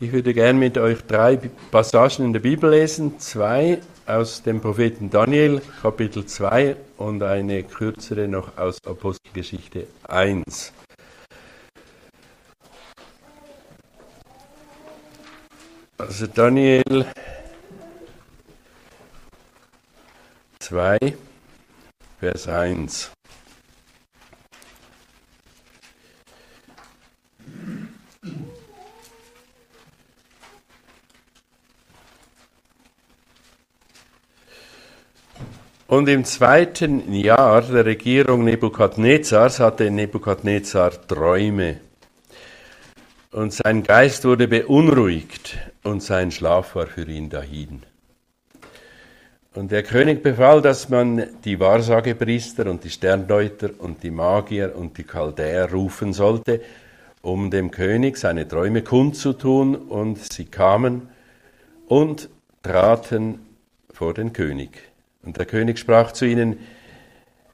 Ich würde gern mit euch drei Passagen in der Bibel lesen. Zwei aus dem Propheten Daniel, Kapitel 2 und eine kürzere noch aus Apostelgeschichte 1. Also Daniel 2, Vers 1. Und im zweiten Jahr der Regierung Nebukadnezars hatte Nebukadnezar Träume. Und sein Geist wurde beunruhigt und sein Schlaf war für ihn dahin. Und der König befahl, dass man die Wahrsagepriester und die Sterndeuter und die Magier und die Chaldäer rufen sollte, um dem König seine Träume kundzutun. Und sie kamen und traten vor den König. Und der König sprach zu ihnen,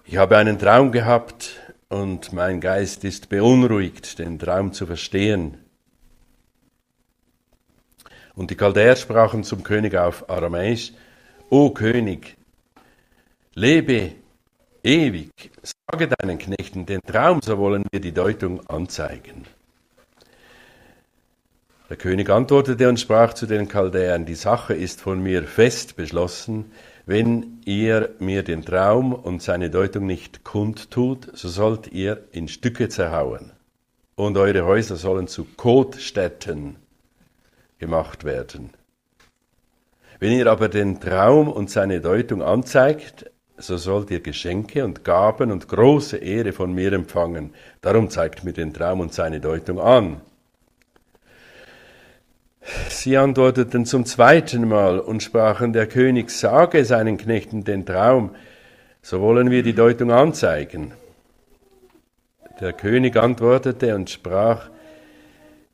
ich habe einen Traum gehabt und mein Geist ist beunruhigt, den Traum zu verstehen. Und die Chaldäer sprachen zum König auf Aramäisch, O König, lebe ewig, sage deinen Knechten den Traum, so wollen wir die Deutung anzeigen. Der König antwortete und sprach zu den Chaldäern, die Sache ist von mir fest beschlossen, wenn ihr mir den Traum und seine Deutung nicht kundtut, so sollt ihr in Stücke zerhauen, und eure Häuser sollen zu Kotstätten gemacht werden. Wenn ihr aber den Traum und seine Deutung anzeigt, so sollt ihr Geschenke und Gaben und große Ehre von mir empfangen. Darum zeigt mir den Traum und seine Deutung an. Sie antworteten zum zweiten Mal und sprachen, der König sage seinen Knechten den Traum, so wollen wir die Deutung anzeigen. Der König antwortete und sprach,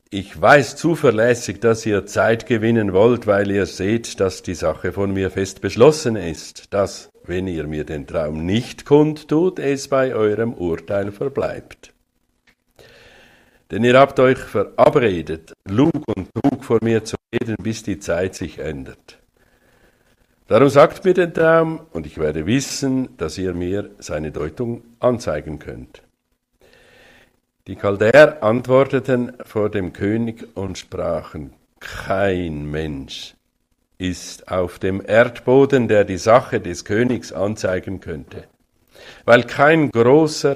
ich weiß zuverlässig, dass ihr Zeit gewinnen wollt, weil ihr seht, dass die Sache von mir fest beschlossen ist, dass, wenn ihr mir den Traum nicht kundtut, es bei eurem Urteil verbleibt. Denn ihr habt euch verabredet, Lug und Trug vor mir zu reden, bis die Zeit sich ändert. Darum sagt mir den Traum, und ich werde wissen, dass ihr mir seine Deutung anzeigen könnt. Die Chaldäer antworteten vor dem König und sprachen, kein Mensch ist auf dem Erdboden, der die Sache des Königs anzeigen könnte, weil kein großer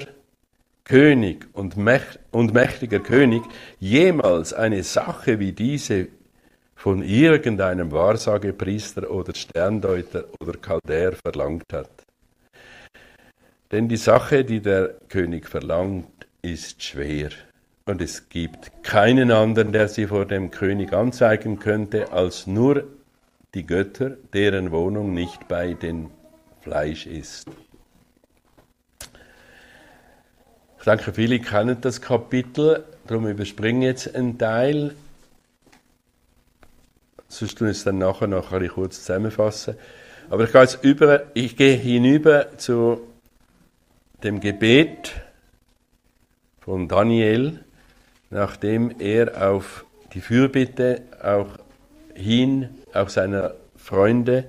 König und, mächt und mächtiger König jemals eine Sache wie diese von irgendeinem Wahrsagepriester oder Sterndeuter oder Chaldäer verlangt hat. Denn die Sache, die der König verlangt, ist schwer. Und es gibt keinen anderen, der sie vor dem König anzeigen könnte, als nur die Götter, deren Wohnung nicht bei dem Fleisch ist. Ich denke, viele kennen das Kapitel, darum überspringe jetzt einen Teil. Sonst tun wir es dann nachher noch kurz zusammenfassen. Aber ich gehe jetzt über, ich gehe hinüber zu dem Gebet von Daniel, nachdem er auf die Fürbitte auch hin, auch seiner Freunde,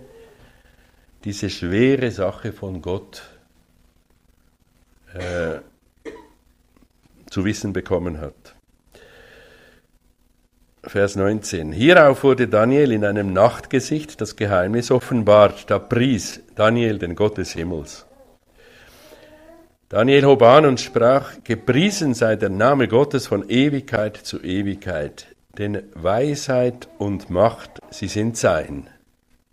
diese schwere Sache von Gott äh, zu wissen bekommen hat. Vers 19. Hierauf wurde Daniel in einem Nachtgesicht das Geheimnis offenbart. Da pries Daniel den Gott des Himmels. Daniel hob an und sprach, Gepriesen sei der Name Gottes von Ewigkeit zu Ewigkeit, denn Weisheit und Macht, sie sind sein.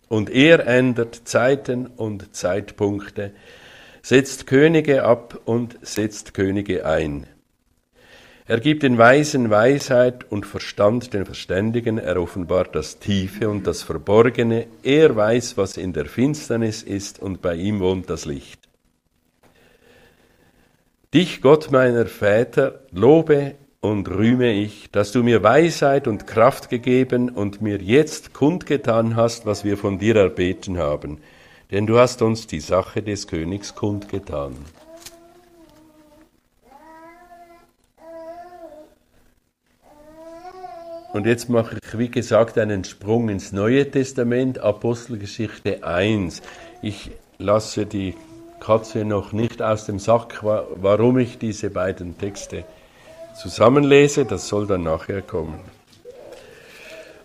Und er ändert Zeiten und Zeitpunkte, setzt Könige ab und setzt Könige ein. Er gibt den Weisen Weisheit und Verstand den Verständigen, er offenbart das Tiefe und das Verborgene, er weiß, was in der Finsternis ist, und bei ihm wohnt das Licht. Dich, Gott meiner Väter, lobe und rühme ich, dass du mir Weisheit und Kraft gegeben und mir jetzt kundgetan hast, was wir von dir erbeten haben, denn du hast uns die Sache des Königs kundgetan. Und jetzt mache ich, wie gesagt, einen Sprung ins Neue Testament, Apostelgeschichte 1. Ich lasse die Katze noch nicht aus dem Sack, warum ich diese beiden Texte zusammenlese. Das soll dann nachher kommen.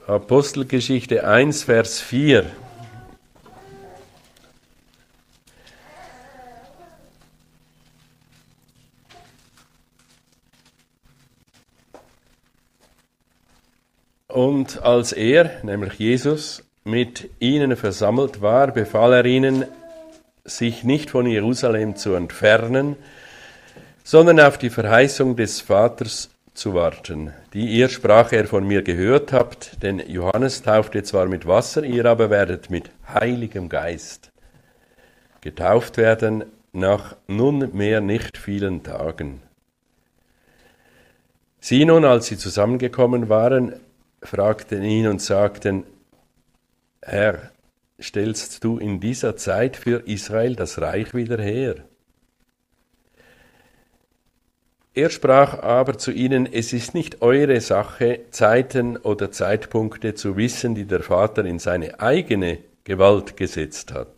Apostelgeschichte 1, Vers 4. Und als er, nämlich Jesus, mit ihnen versammelt war, befahl er ihnen, sich nicht von Jerusalem zu entfernen, sondern auf die Verheißung des Vaters zu warten, die ihr, sprach er, von mir gehört habt, denn Johannes taufte zwar mit Wasser, ihr aber werdet mit heiligem Geist getauft werden nach nunmehr nicht vielen Tagen. Sie nun, als sie zusammengekommen waren, fragten ihn und sagten, Herr, stellst du in dieser Zeit für Israel das Reich wieder her? Er sprach aber zu ihnen, es ist nicht eure Sache, Zeiten oder Zeitpunkte zu wissen, die der Vater in seine eigene Gewalt gesetzt hat.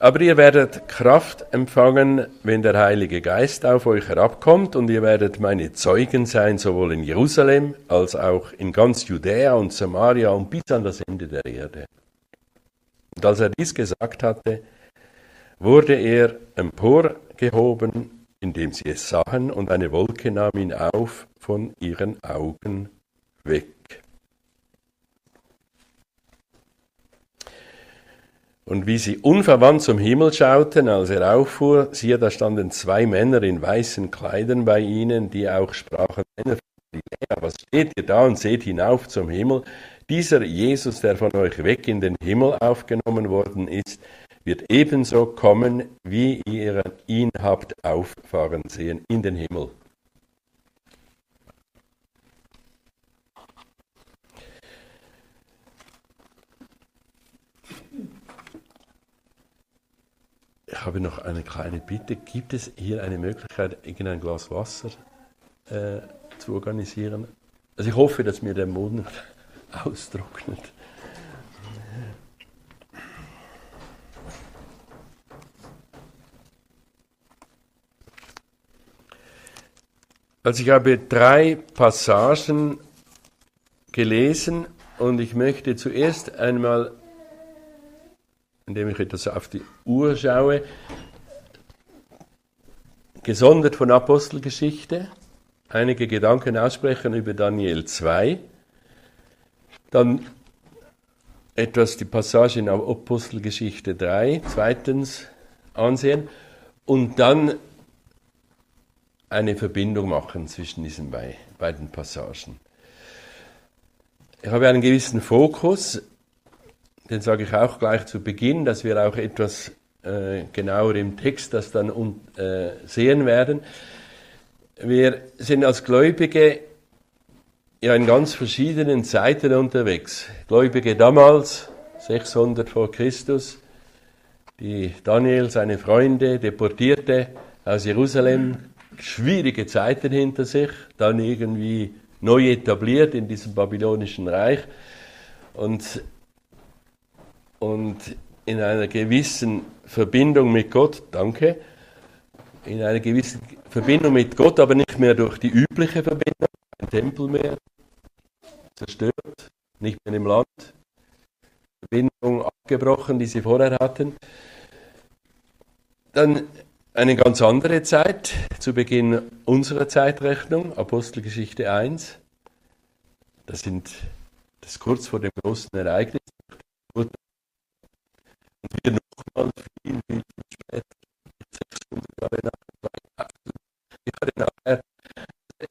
Aber ihr werdet Kraft empfangen, wenn der Heilige Geist auf euch herabkommt, und ihr werdet meine Zeugen sein, sowohl in Jerusalem als auch in ganz Judäa und Samaria und bis an das Ende der Erde. Und als er dies gesagt hatte, wurde er emporgehoben, indem sie es sahen, und eine Wolke nahm ihn auf von ihren Augen weg. Und wie sie unverwandt zum Himmel schauten, als er auffuhr, siehe, da standen zwei Männer in weißen Kleidern bei ihnen, die auch sprachen, Männer was steht ihr da und seht hinauf zum Himmel? Dieser Jesus, der von euch weg in den Himmel aufgenommen worden ist, wird ebenso kommen, wie ihr ihn habt auffahren sehen in den Himmel. Habe noch eine kleine Bitte. Gibt es hier eine Möglichkeit, irgendein Glas Wasser äh, zu organisieren? Also ich hoffe, dass mir der Mund austrocknet. Also ich habe drei Passagen gelesen und ich möchte zuerst einmal indem ich etwas auf die Uhr schaue, gesondert von Apostelgeschichte, einige Gedanken aussprechen über Daniel 2, dann etwas die Passage in Apostelgeschichte 3, zweitens ansehen. Und dann eine Verbindung machen zwischen diesen beiden Passagen. Ich habe einen gewissen Fokus den sage ich auch gleich zu Beginn, dass wir auch etwas äh, genauer im Text das dann äh, sehen werden. Wir sind als Gläubige ja in ganz verschiedenen Zeiten unterwegs. Gläubige damals, 600 vor Christus, die Daniel, seine Freunde, deportierte aus Jerusalem, schwierige Zeiten hinter sich, dann irgendwie neu etabliert in diesem babylonischen Reich. Und und in einer gewissen Verbindung mit Gott, danke, in einer gewissen Verbindung mit Gott, aber nicht mehr durch die übliche Verbindung, kein Tempel mehr, zerstört, nicht mehr im Land, Verbindung abgebrochen, die sie vorher hatten. Dann eine ganz andere Zeit, zu Beginn unserer Zeitrechnung, Apostelgeschichte 1. Das, sind, das ist kurz vor dem großen Ereignis, wir nochmal viel, viel, viel später, 600 Jahre nach nachher,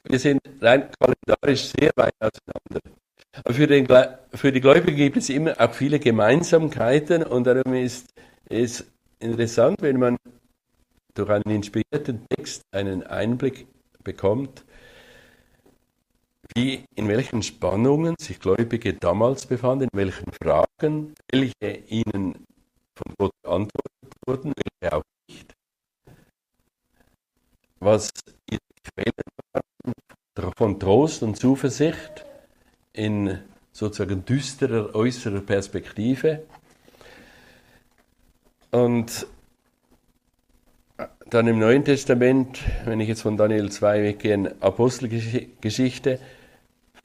wir sind rein kalendarisch sehr weit auseinander. Aber für, den, für die Gläubigen gibt es immer auch viele Gemeinsamkeiten und darum ist es interessant, wenn man durch einen inspirierten Text einen Einblick bekommt, wie, in welchen Spannungen sich Gläubige damals befanden, in welchen Fragen, welche ihnen von Gott beantwortet wurden, welche auch nicht. Was ihre Quellen waren, von Trost und Zuversicht in sozusagen düsterer äußerer Perspektive. Und dann im Neuen Testament, wenn ich jetzt von Daniel 2 weggehe, Apostelgeschichte,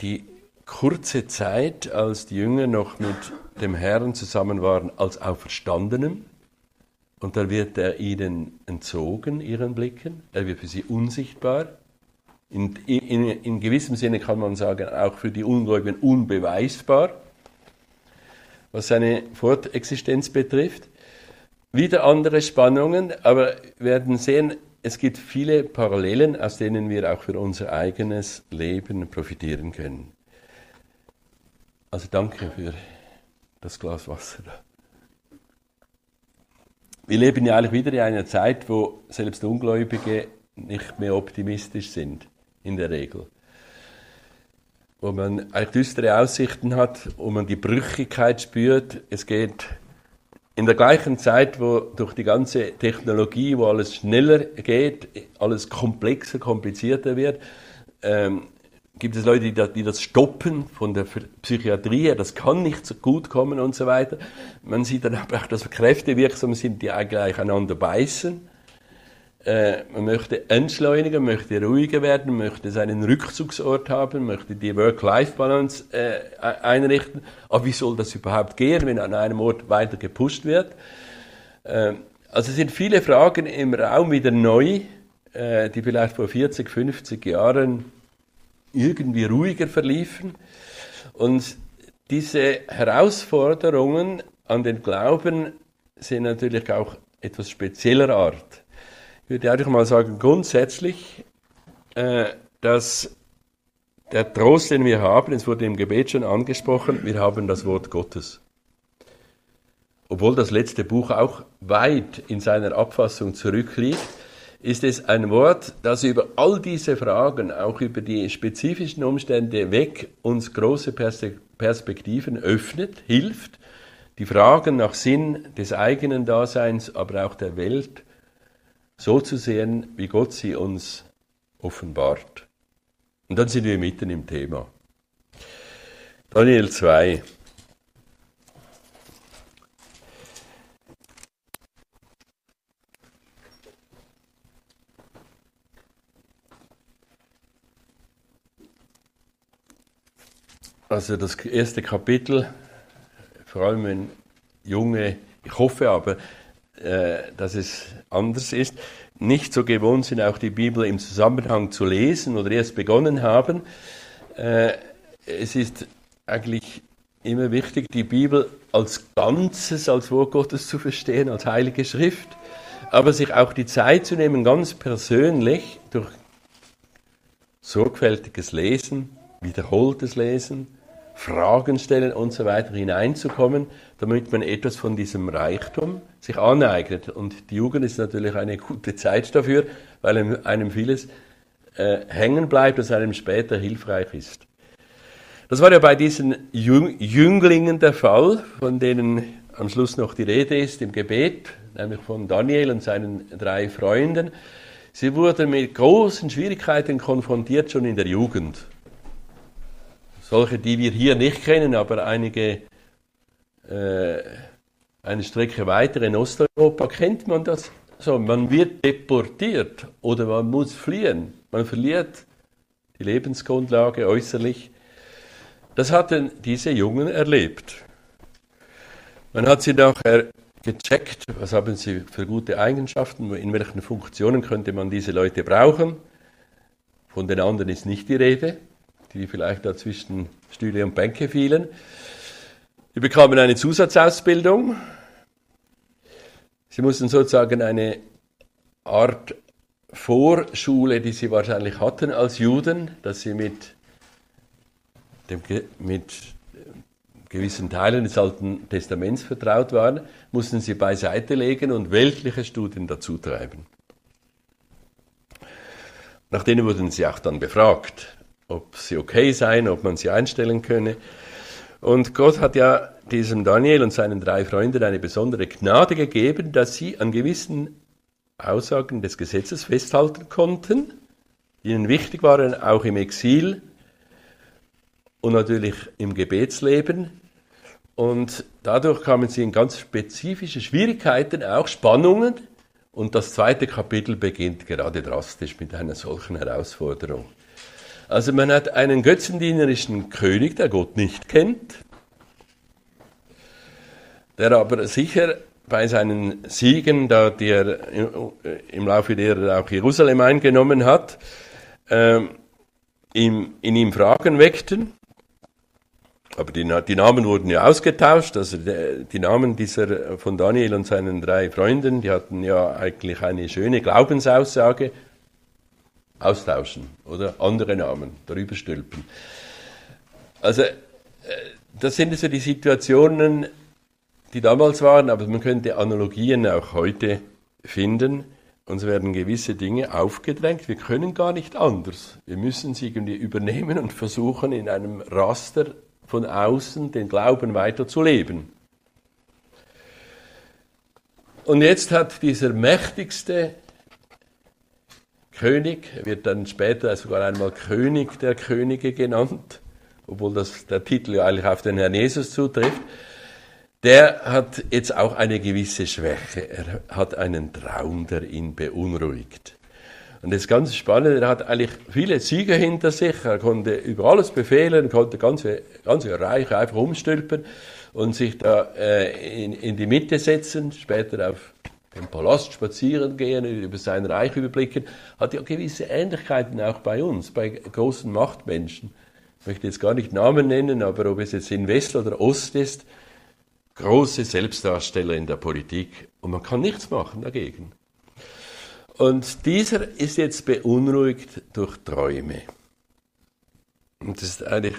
die kurze Zeit, als die Jünger noch mit dem Herrn zusammen waren, als Auferstandenen. Und dann wird er ihnen entzogen, ihren Blicken. Er wird für sie unsichtbar. In, in, in gewissem Sinne kann man sagen, auch für die Ungläubigen unbeweisbar, was seine Fortexistenz betrifft. Wieder andere Spannungen, aber wir werden sehen, es gibt viele Parallelen, aus denen wir auch für unser eigenes Leben profitieren können. Also danke für das Glas Wasser. Wir leben ja eigentlich wieder in einer Zeit, wo selbst Ungläubige nicht mehr optimistisch sind, in der Regel. Wo man eigentlich düstere Aussichten hat, wo man die Brüchigkeit spürt. Es geht in der gleichen Zeit, wo durch die ganze Technologie, wo alles schneller geht, alles komplexer, komplizierter wird, ähm, gibt es Leute, die das, stoppen von der Psychiatrie, das kann nicht so gut kommen und so weiter. Man sieht dann aber auch, dass Kräfte wirksam sind, die eigentlich einander beißen. Äh, man möchte entschleunigen, möchte ruhiger werden, möchte seinen Rückzugsort haben, möchte die Work-Life-Balance äh, einrichten. Aber wie soll das überhaupt gehen, wenn an einem Ort weiter gepusht wird? Äh, also sind viele Fragen im Raum wieder neu, äh, die vielleicht vor 40, 50 Jahren irgendwie ruhiger verliefen. Und diese Herausforderungen an den Glauben sind natürlich auch etwas spezieller Art würde einfach mal sagen, grundsätzlich, äh, dass der Trost, den wir haben, es wurde im Gebet schon angesprochen, wir haben das Wort Gottes. Obwohl das letzte Buch auch weit in seiner Abfassung zurückliegt, ist es ein Wort, das über all diese Fragen, auch über die spezifischen Umstände weg, uns große Perspektiven öffnet, hilft, die Fragen nach Sinn des eigenen Daseins, aber auch der Welt so zu sehen, wie Gott sie uns offenbart. Und dann sind wir mitten im Thema. Daniel 2. Also das erste Kapitel, vor allem wenn junge, ich hoffe aber, äh, dass es anders ist, nicht so gewohnt sind, auch die Bibel im Zusammenhang zu lesen oder erst begonnen haben. Äh, es ist eigentlich immer wichtig, die Bibel als Ganzes, als Wort Gottes zu verstehen, als Heilige Schrift, aber sich auch die Zeit zu nehmen, ganz persönlich durch sorgfältiges Lesen, wiederholtes Lesen, Fragen stellen und so weiter hineinzukommen, damit man etwas von diesem Reichtum sich aneignet. Und die Jugend ist natürlich eine gute Zeit dafür, weil einem vieles äh, hängen bleibt, das einem später hilfreich ist. Das war ja bei diesen Jünglingen der Fall, von denen am Schluss noch die Rede ist im Gebet, nämlich von Daniel und seinen drei Freunden. Sie wurden mit großen Schwierigkeiten konfrontiert schon in der Jugend solche, die wir hier nicht kennen, aber einige, äh, eine Strecke weiter in Osteuropa kennt man das so. Man wird deportiert oder man muss fliehen. Man verliert die Lebensgrundlage äußerlich. Das hatten diese Jungen erlebt. Man hat sie nachher gecheckt, was haben sie für gute Eigenschaften, in welchen Funktionen könnte man diese Leute brauchen. Von den anderen ist nicht die Rede die vielleicht da zwischen Stühle und Bänke fielen. Sie bekamen eine Zusatzausbildung. Sie mussten sozusagen eine Art Vorschule, die sie wahrscheinlich hatten als Juden, dass sie mit, dem, mit gewissen Teilen des Alten Testaments vertraut waren, mussten sie beiseite legen und weltliche Studien dazu treiben. Nach denen wurden sie auch dann befragt ob sie okay seien, ob man sie einstellen könne. Und Gott hat ja diesem Daniel und seinen drei Freunden eine besondere Gnade gegeben, dass sie an gewissen Aussagen des Gesetzes festhalten konnten die ihnen wichtig waren, auch im Exil und natürlich im Gebetsleben. Und dadurch kamen sie in ganz spezifische Schwierigkeiten, auch Spannungen. Und das zweite Kapitel beginnt gerade drastisch mit einer solchen Herausforderung. Also man hat einen götzendienerischen König, der Gott nicht kennt, der aber sicher bei seinen Siegen, da die er im Laufe derer auch Jerusalem eingenommen hat, ähm, in ihm Fragen weckten. Aber die, die, Namen wurden ja ausgetauscht. Also die Namen dieser von Daniel und seinen drei Freunden, die hatten ja eigentlich eine schöne Glaubensaussage. Austauschen oder andere Namen darüber stülpen. Also äh, das sind so die Situationen, die damals waren, aber man könnte Analogien auch heute finden. Uns werden gewisse Dinge aufgedrängt. Wir können gar nicht anders. Wir müssen sie irgendwie übernehmen und versuchen, in einem Raster von außen den Glauben weiterzuleben. Und jetzt hat dieser mächtigste König, wird dann später sogar einmal König der Könige genannt, obwohl das, der Titel ja eigentlich auf den Herrn Jesus zutrifft, der hat jetzt auch eine gewisse Schwäche. Er hat einen Traum, der ihn beunruhigt. Und das ist ganz spannend, er hat eigentlich viele Siege hinter sich, er konnte über alles befehlen, konnte ganze, ganze Reich einfach umstülpen und sich da äh, in, in die Mitte setzen, später auf den Palast spazieren gehen, über sein Reich überblicken, hat ja gewisse Ähnlichkeiten auch bei uns, bei großen Machtmenschen. Ich möchte jetzt gar nicht Namen nennen, aber ob es jetzt in West oder Ost ist, große Selbstdarsteller in der Politik und man kann nichts machen dagegen. Und dieser ist jetzt beunruhigt durch Träume. Und das ist eigentlich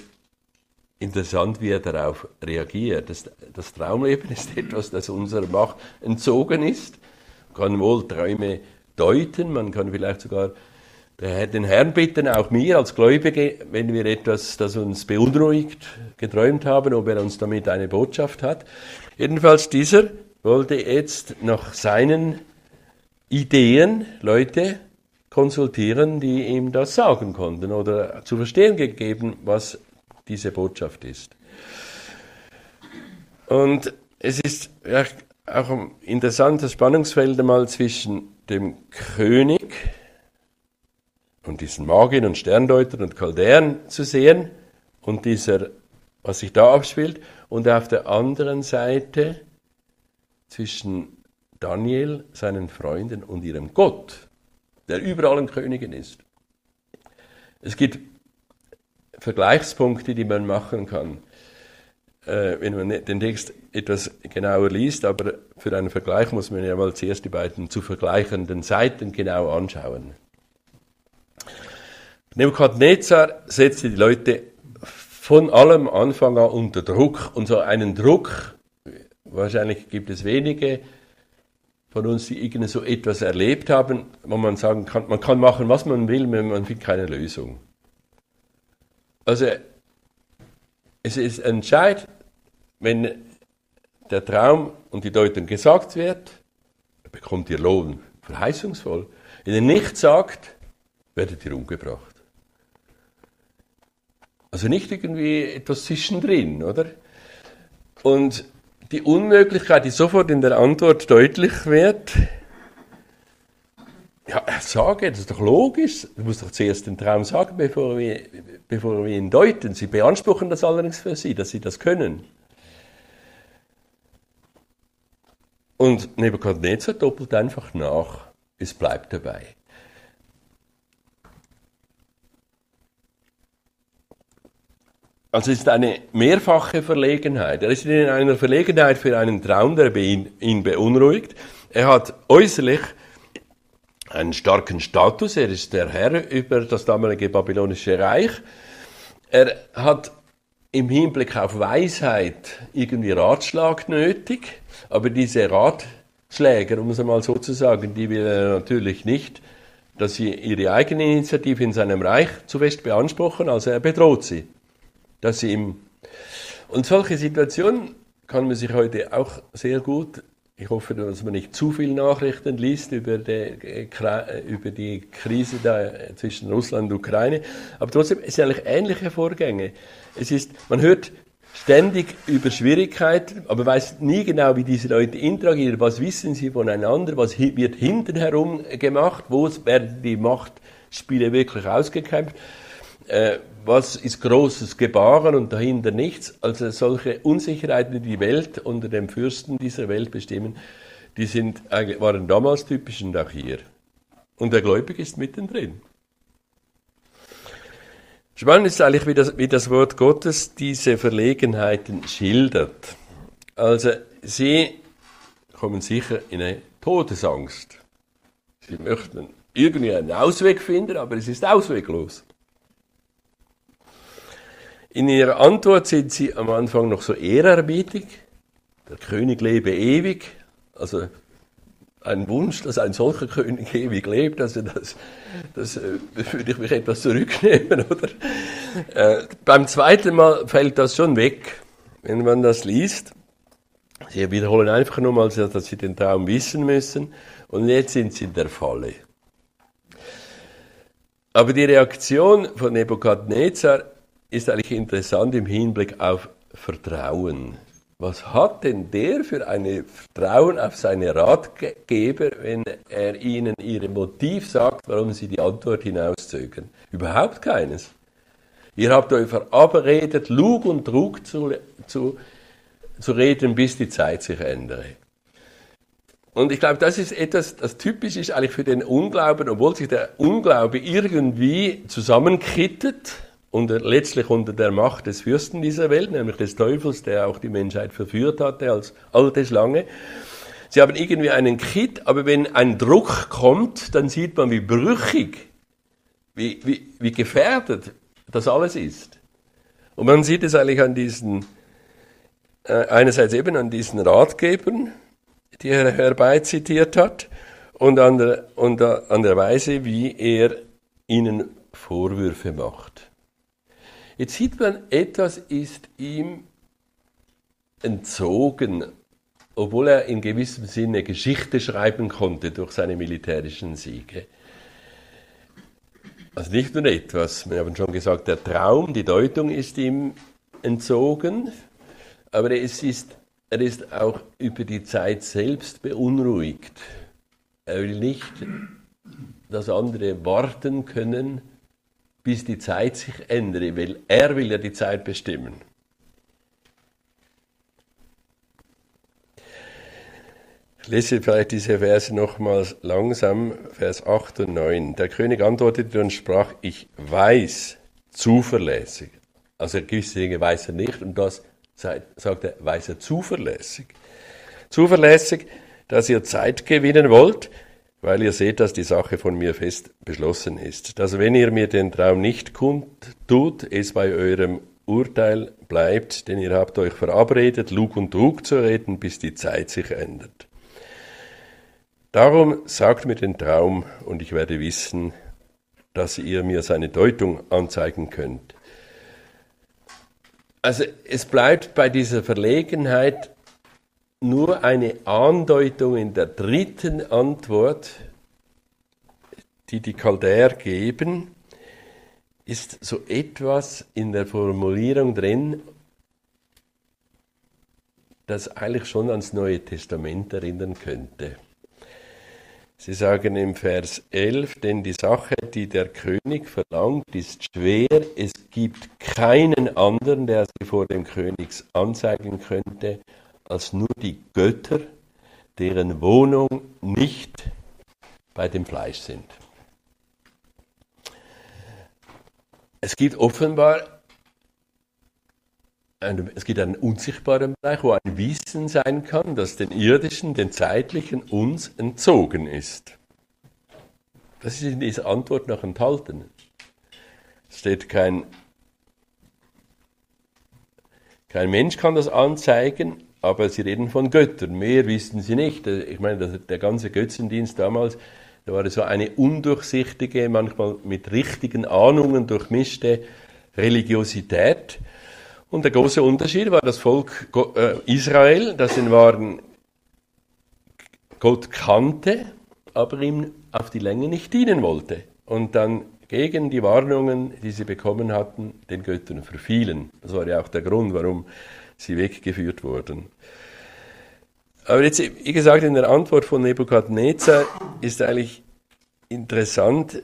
interessant, wie er darauf reagiert. Das, das Traumleben ist etwas, das unserer Macht entzogen ist. Kann wohl Träume deuten, man kann vielleicht sogar den Herrn bitten, auch mir als Gläubige, wenn wir etwas, das uns beunruhigt, geträumt haben, ob er uns damit eine Botschaft hat. Jedenfalls dieser wollte jetzt nach seinen Ideen Leute konsultieren, die ihm das sagen konnten oder zu verstehen gegeben, was diese Botschaft ist. Und es ist auch ein interessantes Spannungsfeld einmal zwischen dem König und diesen Magiern und Sterndeutern und Chaldäern zu sehen und dieser, was sich da abspielt, und auf der anderen Seite zwischen Daniel, seinen Freunden und ihrem Gott, der über allen Königen ist. Es gibt Vergleichspunkte, die man machen kann, äh, wenn man den Text etwas genauer liest, aber für einen Vergleich muss man ja mal zuerst die beiden zu vergleichenden Seiten genau anschauen. Nebukadnezar setzte die Leute von allem Anfang an unter Druck und so einen Druck, wahrscheinlich gibt es wenige, von uns, die irgendwie so etwas erlebt haben, wo man sagen kann, man kann machen, was man will, man findet keine Lösung. Also es ist entscheidend, wenn der Traum und die Deutung gesagt wird, bekommt ihr Lohn, verheißungsvoll. Wenn er nicht sagt, werdet ihr umgebracht. Also nicht irgendwie etwas zwischendrin, oder? Und die Unmöglichkeit, die sofort in der Antwort deutlich wird, ja, sage, das ist doch logisch. Du musst doch zuerst den Traum sagen, bevor wir, bevor wir ihn deuten. Sie beanspruchen das allerdings für Sie, dass Sie das können. Und Nebuchadnezzar doppelt einfach nach. Es bleibt dabei. Also es ist eine mehrfache Verlegenheit. Er ist in einer Verlegenheit für einen Traum, der ihn beunruhigt. Er hat äußerlich einen starken Status. Er ist der Herr über das damalige babylonische Reich. Er hat im Hinblick auf Weisheit irgendwie Ratschlag nötig, aber diese Ratschläger, um es einmal so zu sagen, die will er natürlich nicht, dass sie ihre eigene Initiative in seinem Reich zu fest beanspruchen, also er bedroht sie dass sie ihm. Und solche Situationen kann man sich heute auch sehr gut Ich hoffe, dass man nicht zu viel Nachrichten liest über die, äh, über die Krise da zwischen Russland und Ukraine. Aber trotzdem, es sind eigentlich ähnliche Vorgänge. Es ist, man hört ständig über Schwierigkeiten, aber weiß nie genau, wie diese Leute interagieren. Was wissen sie voneinander? Was wird hinten herum gemacht? Wo werden die Machtspiele wirklich ausgekämpft? Äh, was ist großes Gebaren und dahinter nichts? Also solche Unsicherheiten, die die Welt unter den Fürsten dieser Welt bestimmen, die sind, waren damals typisch und auch hier. Und der Gläubige ist mittendrin. Spannend ist eigentlich, wie das, wie das Wort Gottes diese Verlegenheiten schildert. Also sie kommen sicher in eine Todesangst. Sie möchten irgendwie einen Ausweg finden, aber es ist ausweglos. In ihrer Antwort sind sie am Anfang noch so ehrerbietig. Der König lebe ewig. Also ein Wunsch, dass ein solcher König ewig lebt, also das, das äh, würde ich mich etwas zurücknehmen, oder? Äh, beim zweiten Mal fällt das schon weg, wenn man das liest. Sie wiederholen einfach nur mal, dass sie den Traum wissen müssen und jetzt sind sie in der Falle. Aber die Reaktion von Nebukadnezar ist eigentlich interessant im Hinblick auf Vertrauen. Was hat denn der für ein Vertrauen auf seine Ratgeber, wenn er ihnen ihr Motiv sagt, warum sie die Antwort hinauszögern? Überhaupt keines. Ihr habt euch verabredet, Lug und Trug zu, zu, zu reden, bis die Zeit sich ändere. Und ich glaube, das ist etwas, das typisch ist eigentlich für den Unglauben, obwohl sich der Unglaube irgendwie zusammenkittet, unter, letztlich unter der Macht des Fürsten dieser Welt, nämlich des Teufels, der auch die Menschheit verführt hatte als alte Schlange. Sie haben irgendwie einen Kit, aber wenn ein Druck kommt, dann sieht man, wie brüchig, wie, wie, wie gefährdet das alles ist. Und man sieht es eigentlich an diesen, äh, einerseits eben an diesen Ratgebern, die er herbeizitiert hat, und an der, und an der Weise, wie er ihnen Vorwürfe macht. Jetzt sieht man, etwas ist ihm entzogen, obwohl er in gewissem Sinne Geschichte schreiben konnte durch seine militärischen Siege. Also nicht nur etwas, wir haben schon gesagt, der Traum, die Deutung ist ihm entzogen, aber es ist, er ist auch über die Zeit selbst beunruhigt. Er will nicht, dass andere warten können, bis die Zeit sich ändere, weil er will ja die Zeit bestimmen. Ich lese vielleicht diese Verse nochmals langsam, Vers 8 und 9. Der König antwortete und sprach, ich weiß zuverlässig. Also gewisse Dinge weiß er nicht und das sagt er, weiß er zuverlässig. Zuverlässig, dass ihr Zeit gewinnen wollt, weil ihr seht, dass die Sache von mir fest beschlossen ist, dass wenn ihr mir den Traum nicht kundtut, es bei eurem Urteil bleibt, denn ihr habt euch verabredet, Lug und Trug zu reden, bis die Zeit sich ändert. Darum sagt mir den Traum, und ich werde wissen, dass ihr mir seine Deutung anzeigen könnt. Also es bleibt bei dieser Verlegenheit nur eine Andeutung in der dritten Antwort, die die Chaldäer geben, ist so etwas in der Formulierung drin, das eigentlich schon ans Neue Testament erinnern könnte. Sie sagen im Vers 11, denn die Sache, die der König verlangt, ist schwer. Es gibt keinen anderen, der sie vor dem König anzeigen könnte, als nur die Götter, deren Wohnung nicht bei dem Fleisch sind. Es gibt offenbar ein, es gibt einen unsichtbaren Bereich, wo ein Wissen sein kann, das den irdischen, den zeitlichen uns entzogen ist. Das ist in dieser Antwort noch enthalten. Es steht kein, kein Mensch kann das anzeigen, aber sie reden von Göttern. Mehr wissen sie nicht. Ich meine, der ganze Götzendienst damals, da war so eine undurchsichtige, manchmal mit richtigen Ahnungen durchmischte Religiosität. Und der große Unterschied war das Volk äh, Israel, das waren Gott kannte, aber ihm auf die Länge nicht dienen wollte. Und dann gegen die Warnungen, die sie bekommen hatten, den Göttern verfielen. Das war ja auch der Grund, warum sie weggeführt wurden. Aber jetzt, wie gesagt, in der Antwort von Nebukadnezar ist eigentlich interessant,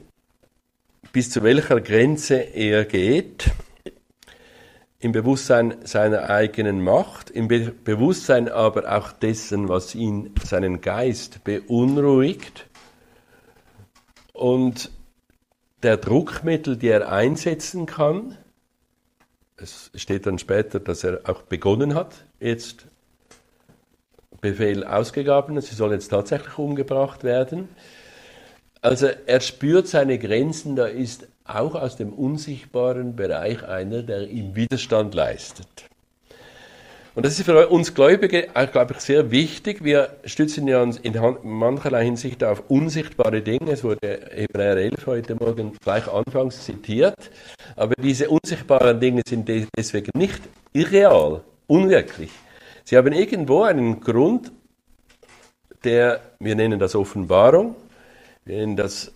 bis zu welcher Grenze er geht, im Bewusstsein seiner eigenen Macht, im Be Bewusstsein aber auch dessen, was ihn, seinen Geist beunruhigt und der Druckmittel, die er einsetzen kann. Es steht dann später, dass er auch begonnen hat, jetzt Befehl ausgegeben, sie soll jetzt tatsächlich umgebracht werden. Also er spürt seine Grenzen, da ist auch aus dem unsichtbaren Bereich einer, der ihm Widerstand leistet. Und das ist für uns Gläubige, glaube ich, sehr wichtig. Wir stützen ja uns in mancherlei Hinsicht auf unsichtbare Dinge. Es wurde Hebräer 11 heute Morgen gleich anfangs zitiert. Aber diese unsichtbaren Dinge sind deswegen nicht irreal, unwirklich. Sie haben irgendwo einen Grund, der, wir nennen das Offenbarung, wir nennen das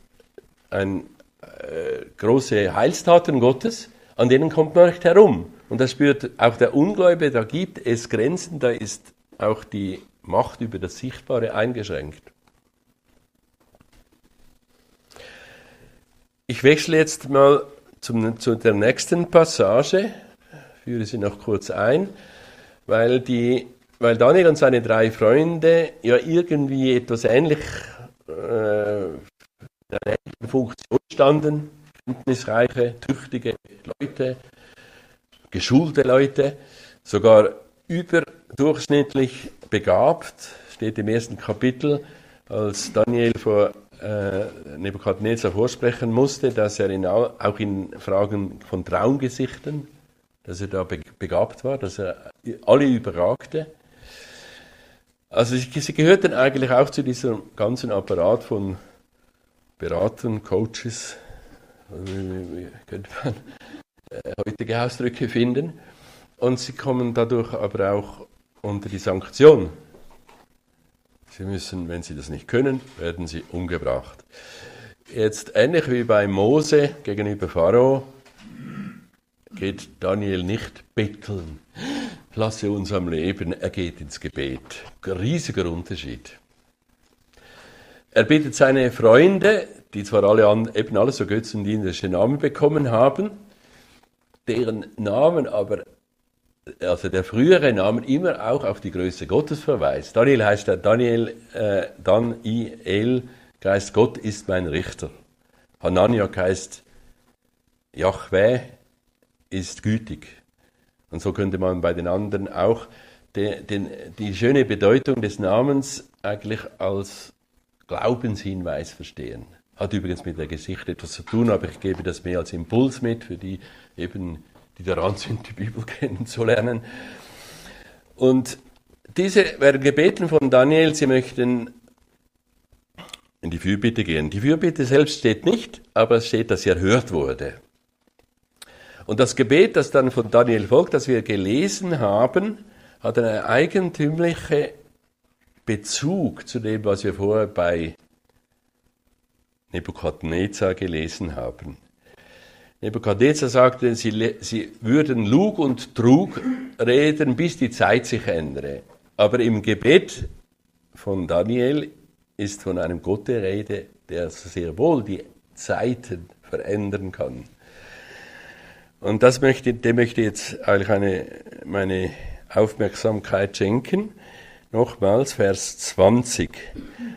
ein, äh, große Heilstaten Gottes, an denen kommt man nicht herum. Und das spürt auch der Ungläubige, da gibt es Grenzen, da ist auch die Macht über das Sichtbare eingeschränkt. Ich wechsle jetzt mal zum, zu der nächsten Passage, führe sie noch kurz ein, weil, die, weil Daniel und seine drei Freunde ja irgendwie etwas ähnlich äh, in einer ähnlichen Funktion standen, kenntnisreiche, tüchtige Leute, geschulte Leute, sogar überdurchschnittlich begabt, steht im ersten Kapitel, als Daniel vor äh, Nebukadnezar vorsprechen musste, dass er in, auch in Fragen von Traumgesichtern, dass er da begabt war, dass er alle überragte. Also sie gehörten eigentlich auch zu diesem ganzen Apparat von Beratern, Coaches, wie könnte man heutige Ausdrücke finden. Und sie kommen dadurch aber auch unter die Sanktion. Sie müssen, wenn sie das nicht können, werden sie umgebracht. Jetzt ähnlich wie bei Mose gegenüber Pharao geht Daniel nicht betteln. Lasse uns am Leben, er geht ins Gebet. Riesiger Unterschied. Er bittet seine Freunde, die zwar alle an, eben alle so götzendienerische Namen bekommen haben, deren Namen aber, also der frühere Name immer auch auf die Größe Gottes verweist. Daniel heißt er Daniel, äh, Dan I El, heißt Gott ist mein Richter. Hananiak heißt Yahweh ist gütig. Und so könnte man bei den anderen auch den, den, die schöne Bedeutung des Namens eigentlich als Glaubenshinweis verstehen. Hat übrigens mit der Geschichte etwas zu tun, aber ich gebe das mehr als Impuls mit, für die eben, die daran sind, die Bibel kennenzulernen. Und diese werden gebeten von Daniel, sie möchten in die Fürbitte gehen. Die Fürbitte selbst steht nicht, aber es steht, dass sie erhört wurde. Und das Gebet, das dann von Daniel folgt, das wir gelesen haben, hat einen eigentümlichen Bezug zu dem, was wir vorher bei Nebukadnezar gelesen haben. Nebukadnezar sagte, sie, sie würden Lug und Trug reden, bis die Zeit sich ändere. Aber im Gebet von Daniel ist von einem Gott die Rede, der sehr wohl die Zeiten verändern kann. Und das möchte, dem möchte ich jetzt eigentlich eine, meine Aufmerksamkeit schenken. Nochmals Vers 20.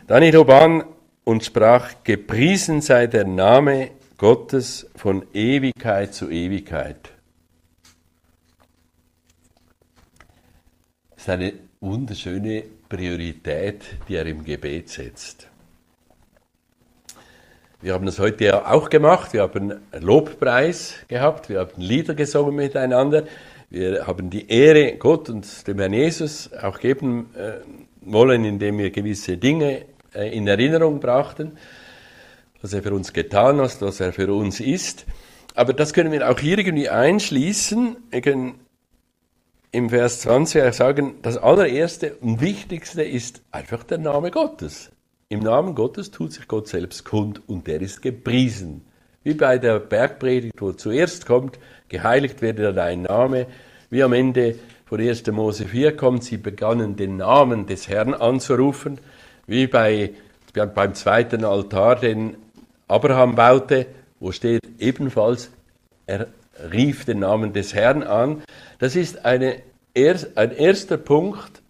Daniel hob an und sprach, gepriesen sei der Name Gottes von Ewigkeit zu Ewigkeit. Das ist eine wunderschöne Priorität, die er im Gebet setzt. Wir haben das heute ja auch gemacht. Wir haben einen Lobpreis gehabt. Wir haben Lieder gesungen miteinander. Wir haben die Ehre Gott und dem Herrn Jesus auch geben äh, wollen, indem wir gewisse Dinge äh, in Erinnerung brachten, was er für uns getan hat, was er für uns ist. Aber das können wir auch hier irgendwie einschließen. im Vers 20 sagen, das allererste und wichtigste ist einfach der Name Gottes. Im Namen Gottes tut sich Gott selbst kund und der ist gepriesen. Wie bei der Bergpredigt, wo zuerst kommt, geheiligt werde dein Name, wie am Ende von 1. Mose 4 kommt, sie begannen den Namen des Herrn anzurufen, wie bei, beim zweiten Altar, den Abraham baute, wo steht ebenfalls, er rief den Namen des Herrn an. Das ist eine, ein erster Punkt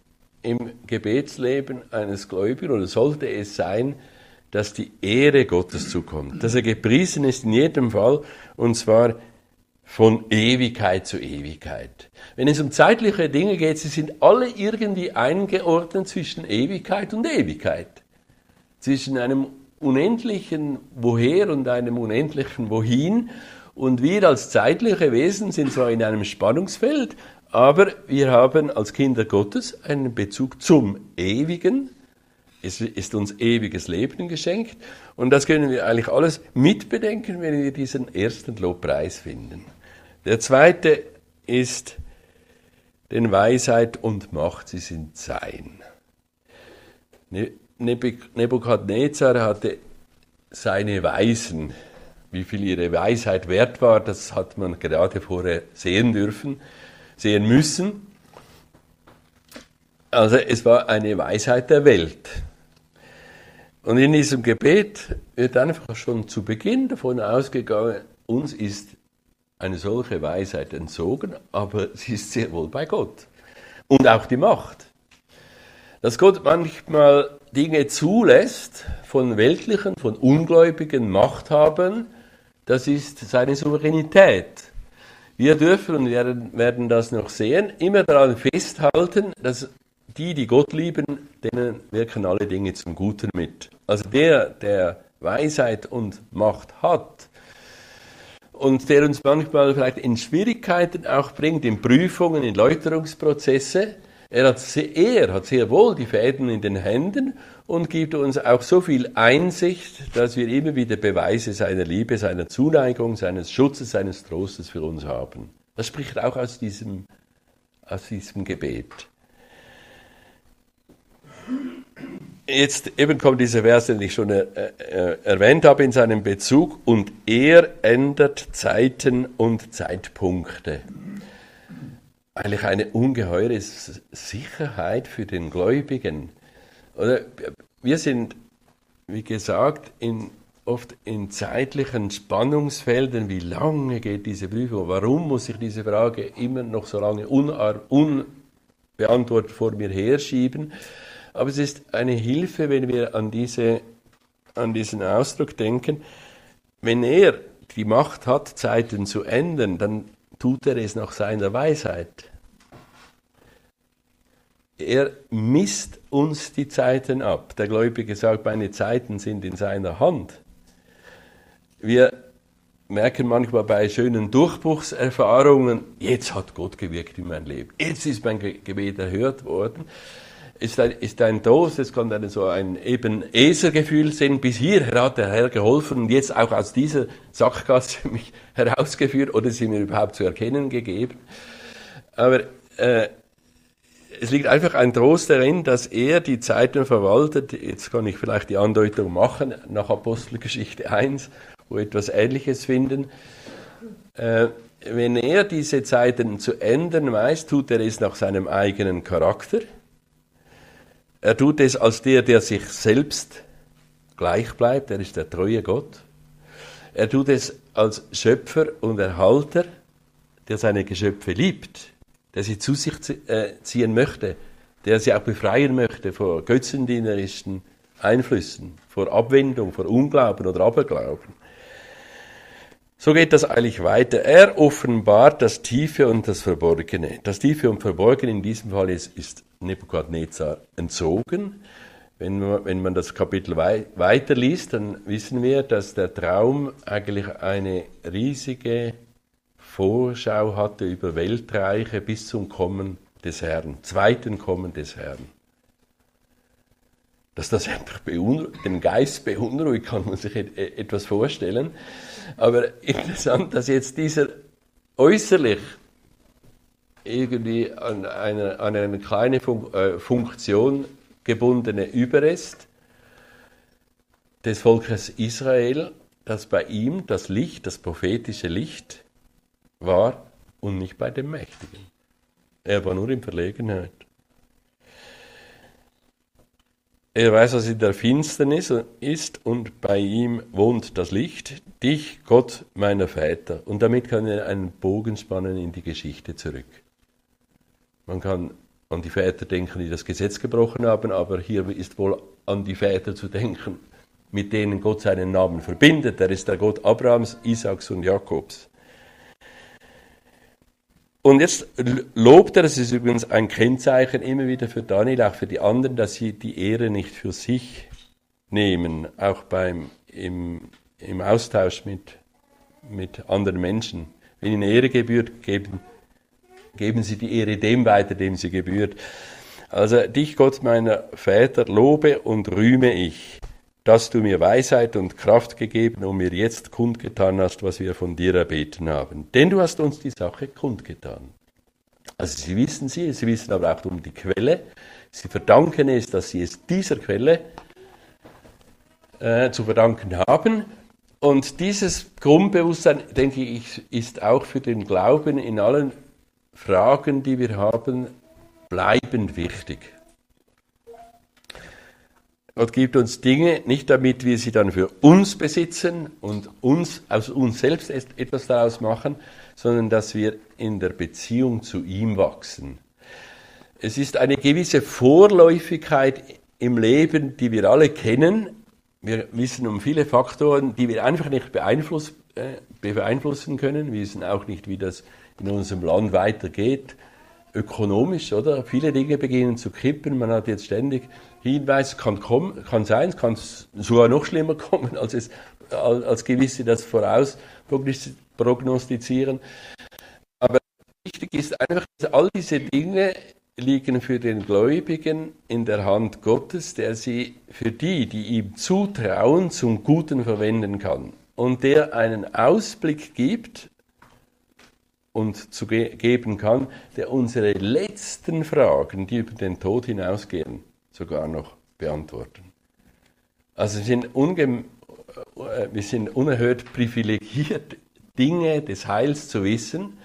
im Gebetsleben eines Gläubigen oder sollte es sein, dass die Ehre Gottes zukommt, dass er gepriesen ist in jedem Fall und zwar von Ewigkeit zu Ewigkeit. Wenn es um zeitliche Dinge geht, sie sind alle irgendwie eingeordnet zwischen Ewigkeit und Ewigkeit. Zwischen einem unendlichen Woher und einem unendlichen Wohin. Und wir als zeitliche Wesen sind zwar in einem Spannungsfeld, aber wir haben als Kinder Gottes einen Bezug zum Ewigen. Es ist uns ewiges Leben geschenkt. Und das können wir eigentlich alles mitbedenken, wenn wir diesen ersten Lobpreis finden. Der zweite ist, denn Weisheit und Macht, sie sind sein. Ne-, Nebukadnezar hatte seine Weisen. Wie viel ihre Weisheit wert war, das hat man gerade vorher sehen dürfen sehen müssen. Also es war eine Weisheit der Welt. Und in diesem Gebet wird einfach schon zu Beginn davon ausgegangen, uns ist eine solche Weisheit entzogen, aber sie ist sehr wohl bei Gott. Und auch die Macht. Dass Gott manchmal Dinge zulässt von weltlichen, von ungläubigen Machthabern, das ist seine Souveränität. Wir dürfen und werden, werden das noch sehen, immer daran festhalten, dass die, die Gott lieben, denen wirken alle Dinge zum Guten mit. Also der, der Weisheit und Macht hat und der uns manchmal vielleicht in Schwierigkeiten auch bringt, in Prüfungen, in Läuterungsprozesse, er hat, er hat sehr wohl die Fäden in den Händen und gibt uns auch so viel Einsicht, dass wir immer wieder Beweise seiner Liebe, seiner Zuneigung, seines Schutzes, seines Trostes für uns haben. Das spricht auch aus diesem, aus diesem Gebet. Jetzt eben kommt dieser Vers, den ich schon äh, äh, erwähnt habe in seinem Bezug, und er ändert Zeiten und Zeitpunkte. Eigentlich eine ungeheure Sicherheit für den Gläubigen. Oder wir sind, wie gesagt, in, oft in zeitlichen Spannungsfeldern. Wie lange geht diese Prüfung? Warum muss ich diese Frage immer noch so lange unbeantwortet vor mir herschieben? Aber es ist eine Hilfe, wenn wir an, diese, an diesen Ausdruck denken. Wenn er die Macht hat, Zeiten zu ändern, dann tut er es nach seiner Weisheit. Er misst uns die Zeiten ab. Der Gläubige sagt, meine Zeiten sind in seiner Hand. Wir merken manchmal bei schönen Durchbruchserfahrungen, jetzt hat Gott gewirkt in mein Leben. Jetzt ist mein Gebet erhört worden. Ist ein, ist ein Trost, es kann dann so ein eben Esergefühl sein, bis hierher hat der Herr geholfen und jetzt auch aus dieser Sackgasse mich herausgeführt oder sie mir überhaupt zu erkennen gegeben. Aber äh, es liegt einfach ein Trost darin, dass er die Zeiten verwaltet. Jetzt kann ich vielleicht die Andeutung machen nach Apostelgeschichte 1, wo wir etwas Ähnliches finden. Äh, wenn er diese Zeiten zu ändern weiß, tut er es nach seinem eigenen Charakter. Er tut es als der, der sich selbst gleich bleibt. Er ist der treue Gott. Er tut es als Schöpfer und Erhalter, der seine Geschöpfe liebt der sie zu sich äh, ziehen möchte, der sie auch befreien möchte vor götzendienerischen Einflüssen, vor Abwendung, vor Unglauben oder Aberglauben. So geht das eigentlich weiter. Er offenbart das Tiefe und das Verborgene. Das Tiefe und Verborgene in diesem Fall ist, ist Nebukadnezar entzogen. Wenn man, wenn man das Kapitel wei weiterliest, dann wissen wir, dass der Traum eigentlich eine riesige Vorschau hatte über Weltreiche bis zum Kommen des Herrn, zweiten Kommen des Herrn. Dass das einfach den Geist beunruhigt, kann man sich etwas vorstellen. Aber interessant, dass jetzt dieser äußerlich irgendwie an eine, an eine kleine Fun äh, Funktion gebundene Überrest des Volkes Israel, das bei ihm das Licht, das prophetische Licht war und nicht bei dem Mächtigen. Er war nur in Verlegenheit. Er weiß, was in der Finsternis ist und bei ihm wohnt das Licht, dich, Gott meiner Väter. Und damit kann er einen Bogen spannen in die Geschichte zurück. Man kann an die Väter denken, die das Gesetz gebrochen haben, aber hier ist wohl an die Väter zu denken, mit denen Gott seinen Namen verbindet. Er ist der Gott Abrahams, Isaaks und Jakobs. Und jetzt lobt er, das ist übrigens ein Kennzeichen immer wieder für Daniel, auch für die anderen, dass sie die Ehre nicht für sich nehmen, auch beim, im, im Austausch mit, mit anderen Menschen. Wenn ihnen Ehre gebührt, geben, geben sie die Ehre dem weiter, dem sie gebührt. Also dich, Gott meiner Väter, lobe und rühme ich dass du mir Weisheit und Kraft gegeben und mir jetzt kundgetan hast, was wir von dir erbeten haben. Denn du hast uns die Sache kundgetan. Also sie wissen sie, sie wissen aber auch um die Quelle. Sie verdanken es, dass sie es dieser Quelle äh, zu verdanken haben. Und dieses Grundbewusstsein, denke ich, ist auch für den Glauben in allen Fragen, die wir haben, bleibend wichtig. Gott gibt uns Dinge nicht damit wir sie dann für uns besitzen und uns aus uns selbst etwas daraus machen, sondern dass wir in der Beziehung zu ihm wachsen. Es ist eine gewisse Vorläufigkeit im Leben, die wir alle kennen. Wir wissen um viele Faktoren, die wir einfach nicht beeinfluss, äh, beeinflussen können. Wir wissen auch nicht, wie das in unserem Land weitergeht ökonomisch, oder? Viele Dinge beginnen zu kippen. Man hat jetzt ständig Hinweis kann, kommen, kann sein, kann sogar noch schlimmer kommen, als, es, als gewisse das voraus prognostizieren. Aber wichtig ist einfach, dass all diese Dinge liegen für den Gläubigen in der Hand Gottes, der sie für die, die ihm zutrauen, zum Guten verwenden kann. Und der einen Ausblick gibt und zu ge geben kann, der unsere letzten Fragen, die über den Tod hinausgehen, sogar noch beantworten. Also wir sind, ungem, äh, wir sind unerhört privilegiert, Dinge des Heils zu wissen.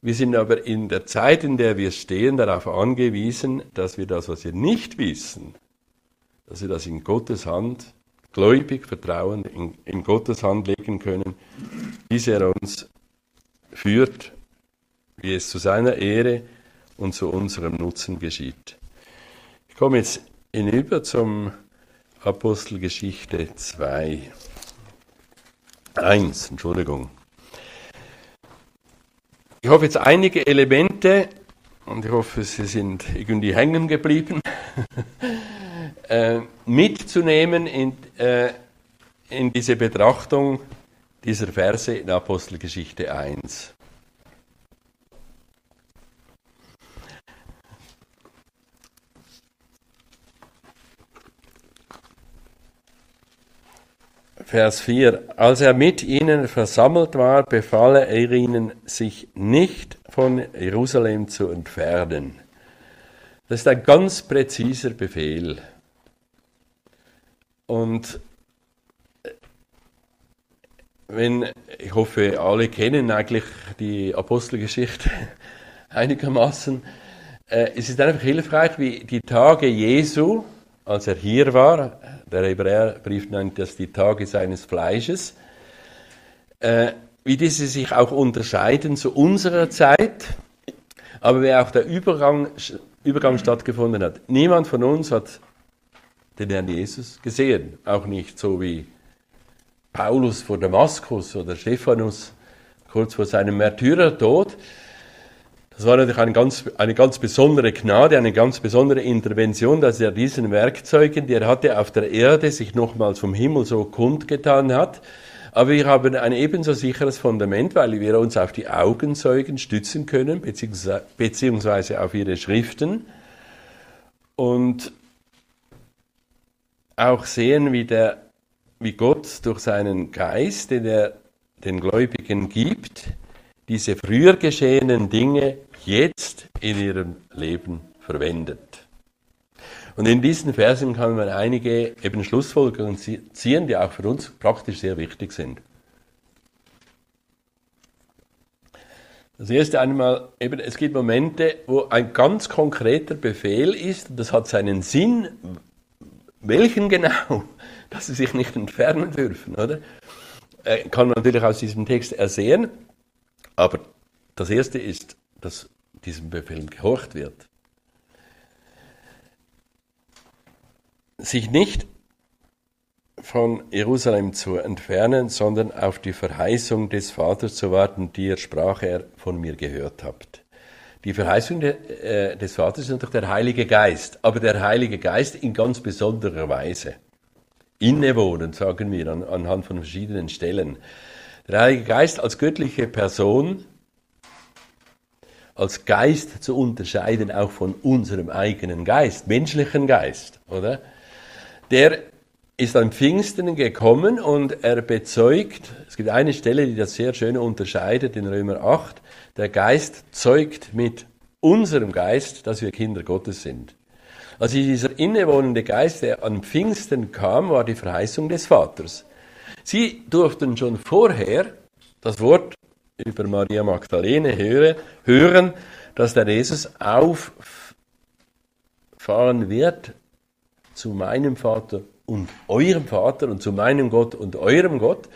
Wir sind aber in der Zeit, in der wir stehen, darauf angewiesen, dass wir das, was wir nicht wissen, dass wir das in Gottes Hand, gläubig, vertrauend, in, in Gottes Hand legen können, bis er uns führt, wie es zu seiner Ehre und zu unserem Nutzen geschieht. Ich komme jetzt hinüber zum Apostelgeschichte 2. 1, Entschuldigung. Ich hoffe jetzt einige Elemente, und ich hoffe, sie sind irgendwie hängen geblieben, äh, mitzunehmen in, äh, in diese Betrachtung dieser Verse in Apostelgeschichte 1. Vers 4. Als er mit ihnen versammelt war, befahl er ihnen, sich nicht von Jerusalem zu entfernen. Das ist ein ganz präziser Befehl. Und äh, wenn, ich hoffe, alle kennen eigentlich die Apostelgeschichte einigermaßen, äh, es ist einfach hilfreich, wie die Tage Jesu, als er hier war, der Hebräerbrief nennt das die Tage seines Fleisches, äh, wie diese sich auch unterscheiden zu unserer Zeit, aber wie auch der Übergang, Übergang stattgefunden hat. Niemand von uns hat den Herrn Jesus gesehen, auch nicht so wie Paulus vor Damaskus oder Stephanus kurz vor seinem Märtyrertod. Das war natürlich eine ganz, eine ganz besondere Gnade, eine ganz besondere Intervention, dass er diesen Werkzeugen, die er hatte auf der Erde, sich nochmals vom Himmel so kundgetan hat. Aber wir haben ein ebenso sicheres Fundament, weil wir uns auf die Augenzeugen stützen können, beziehungsweise auf ihre Schriften. Und auch sehen, wie, der, wie Gott durch seinen Geist, den er den Gläubigen gibt, diese früher geschehenen Dinge jetzt in ihrem Leben verwendet. Und in diesen Versen kann man einige eben Schlussfolgerungen ziehen, die auch für uns praktisch sehr wichtig sind. Das erste einmal, eben, es gibt Momente, wo ein ganz konkreter Befehl ist, das hat seinen Sinn, welchen genau, dass sie sich nicht entfernen dürfen, oder? Äh, kann man natürlich aus diesem Text ersehen, aber das erste ist, dass diesem Befehl gehorcht wird. Sich nicht von Jerusalem zu entfernen, sondern auf die Verheißung des Vaters zu warten, die er sprach, er von mir gehört habt. Die Verheißung de, äh, des Vaters ist natürlich der Heilige Geist, aber der Heilige Geist in ganz besonderer Weise. Innewohnen, sagen wir an, anhand von verschiedenen Stellen. Der Heilige Geist als göttliche Person, als Geist zu unterscheiden, auch von unserem eigenen Geist, menschlichen Geist, oder? Der ist an Pfingsten gekommen und er bezeugt, es gibt eine Stelle, die das sehr schön unterscheidet in Römer 8, der Geist zeugt mit unserem Geist, dass wir Kinder Gottes sind. Also dieser innewohnende Geist, der an Pfingsten kam, war die Verheißung des Vaters. Sie durften schon vorher das Wort über Maria Magdalene hören, dass der Jesus auffahren wird zu meinem Vater und eurem Vater und zu meinem Gott und eurem Gott.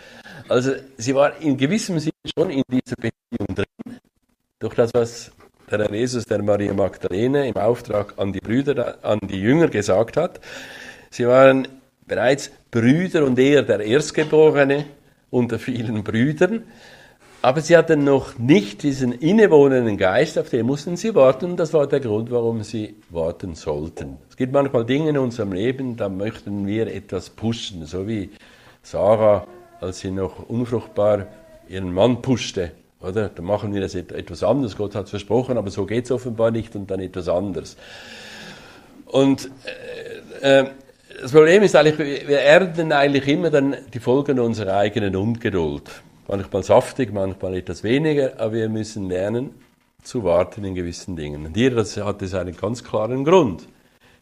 Also sie war in gewissem Sinne schon in dieser Beziehung drin, durch das, was der Jesus der Maria Magdalene im Auftrag an die Brüder, an die Jünger gesagt hat. Sie waren bereits Brüder und er der Erstgeborene unter vielen Brüdern. Aber sie hatten noch nicht diesen innewohnenden Geist, auf den mussten sie warten. Das war der Grund, warum sie warten sollten. Es gibt manchmal Dinge in unserem Leben, da möchten wir etwas pushen, so wie Sarah, als sie noch unfruchtbar ihren Mann pushte. Oder? Da machen wir das etwas anders. Gott hat es versprochen, aber so geht es offenbar nicht und dann etwas anderes. Und äh, äh, das Problem ist eigentlich, wir ernten eigentlich immer dann die Folgen unserer eigenen Ungeduld manchmal saftig, manchmal etwas weniger, aber wir müssen lernen zu warten in gewissen Dingen. Und hier das hat es einen ganz klaren Grund.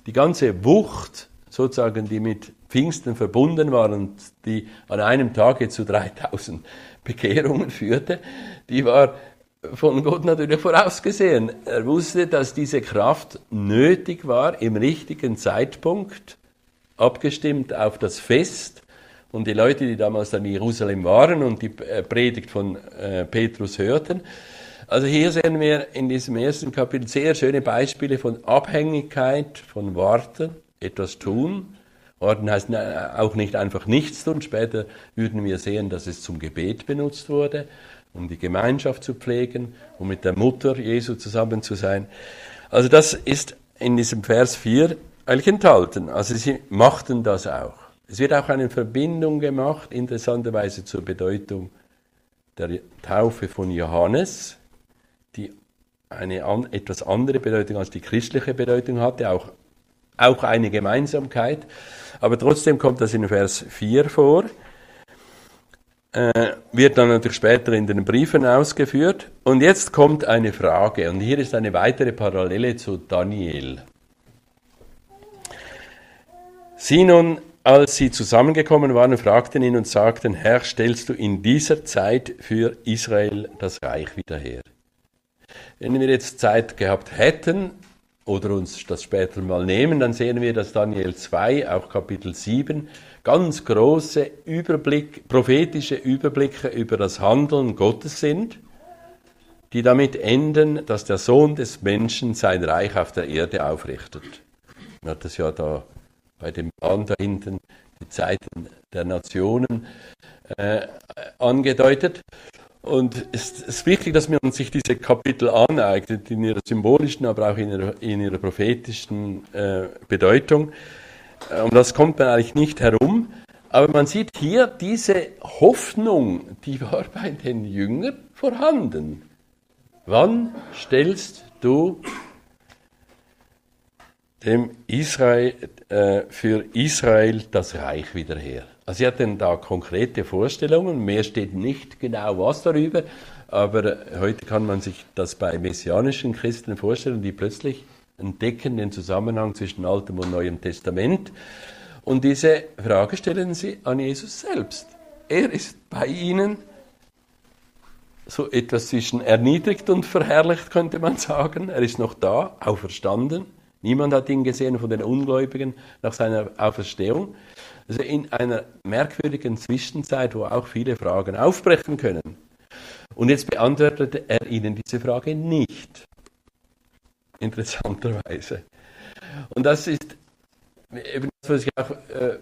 Die ganze Wucht, sozusagen, die mit Pfingsten verbunden war und die an einem Tage zu 3000 Bekehrungen führte, die war von Gott natürlich vorausgesehen. Er wusste, dass diese Kraft nötig war im richtigen Zeitpunkt, abgestimmt auf das Fest und die Leute, die damals in Jerusalem waren und die äh, Predigt von äh, Petrus hörten. Also hier sehen wir in diesem ersten Kapitel sehr schöne Beispiele von Abhängigkeit, von Warten, etwas tun. Warten heißt auch nicht einfach nichts tun. Später würden wir sehen, dass es zum Gebet benutzt wurde, um die Gemeinschaft zu pflegen, um mit der Mutter Jesu zusammen zu sein. Also das ist in diesem Vers 4 eigentlich enthalten. Also sie machten das auch. Es wird auch eine Verbindung gemacht, interessanterweise zur Bedeutung der Taufe von Johannes, die eine an, etwas andere Bedeutung als die christliche Bedeutung hatte, auch, auch eine Gemeinsamkeit. Aber trotzdem kommt das in Vers 4 vor, äh, wird dann natürlich später in den Briefen ausgeführt. Und jetzt kommt eine Frage, und hier ist eine weitere Parallele zu Daniel. Sie nun als sie zusammengekommen waren, fragten ihn und sagten, Herr, stellst du in dieser Zeit für Israel das Reich wieder her? Wenn wir jetzt Zeit gehabt hätten oder uns das später mal nehmen, dann sehen wir, dass Daniel 2, auch Kapitel 7, ganz große Überblick, prophetische Überblicke über das Handeln Gottes sind, die damit enden, dass der Sohn des Menschen sein Reich auf der Erde aufrichtet. Man hat das ja da bei dem Plan da hinten die Zeiten der Nationen äh, angedeutet. Und es ist wichtig, dass man sich diese Kapitel aneignet, in ihrer symbolischen, aber auch in ihrer, in ihrer prophetischen äh, Bedeutung. Um das kommt man eigentlich nicht herum. Aber man sieht hier diese Hoffnung, die war bei den Jüngern vorhanden. Wann stellst du dem Israel, äh, für Israel das Reich wieder her. Also sie hatten da konkrete Vorstellungen, mehr steht nicht genau was darüber. aber heute kann man sich das bei messianischen Christen vorstellen, die plötzlich entdecken den Zusammenhang zwischen Altem und Neuem Testament. Und diese Frage stellen sie an Jesus selbst. Er ist bei ihnen so etwas zwischen erniedrigt und verherrlicht, könnte man sagen. Er ist noch da, auferstanden. Niemand hat ihn gesehen von den Ungläubigen nach seiner Auferstehung. Also in einer merkwürdigen Zwischenzeit, wo auch viele Fragen aufbrechen können. Und jetzt beantwortet er ihnen diese Frage nicht. Interessanterweise. Und das ist eben das, was ich auch äh,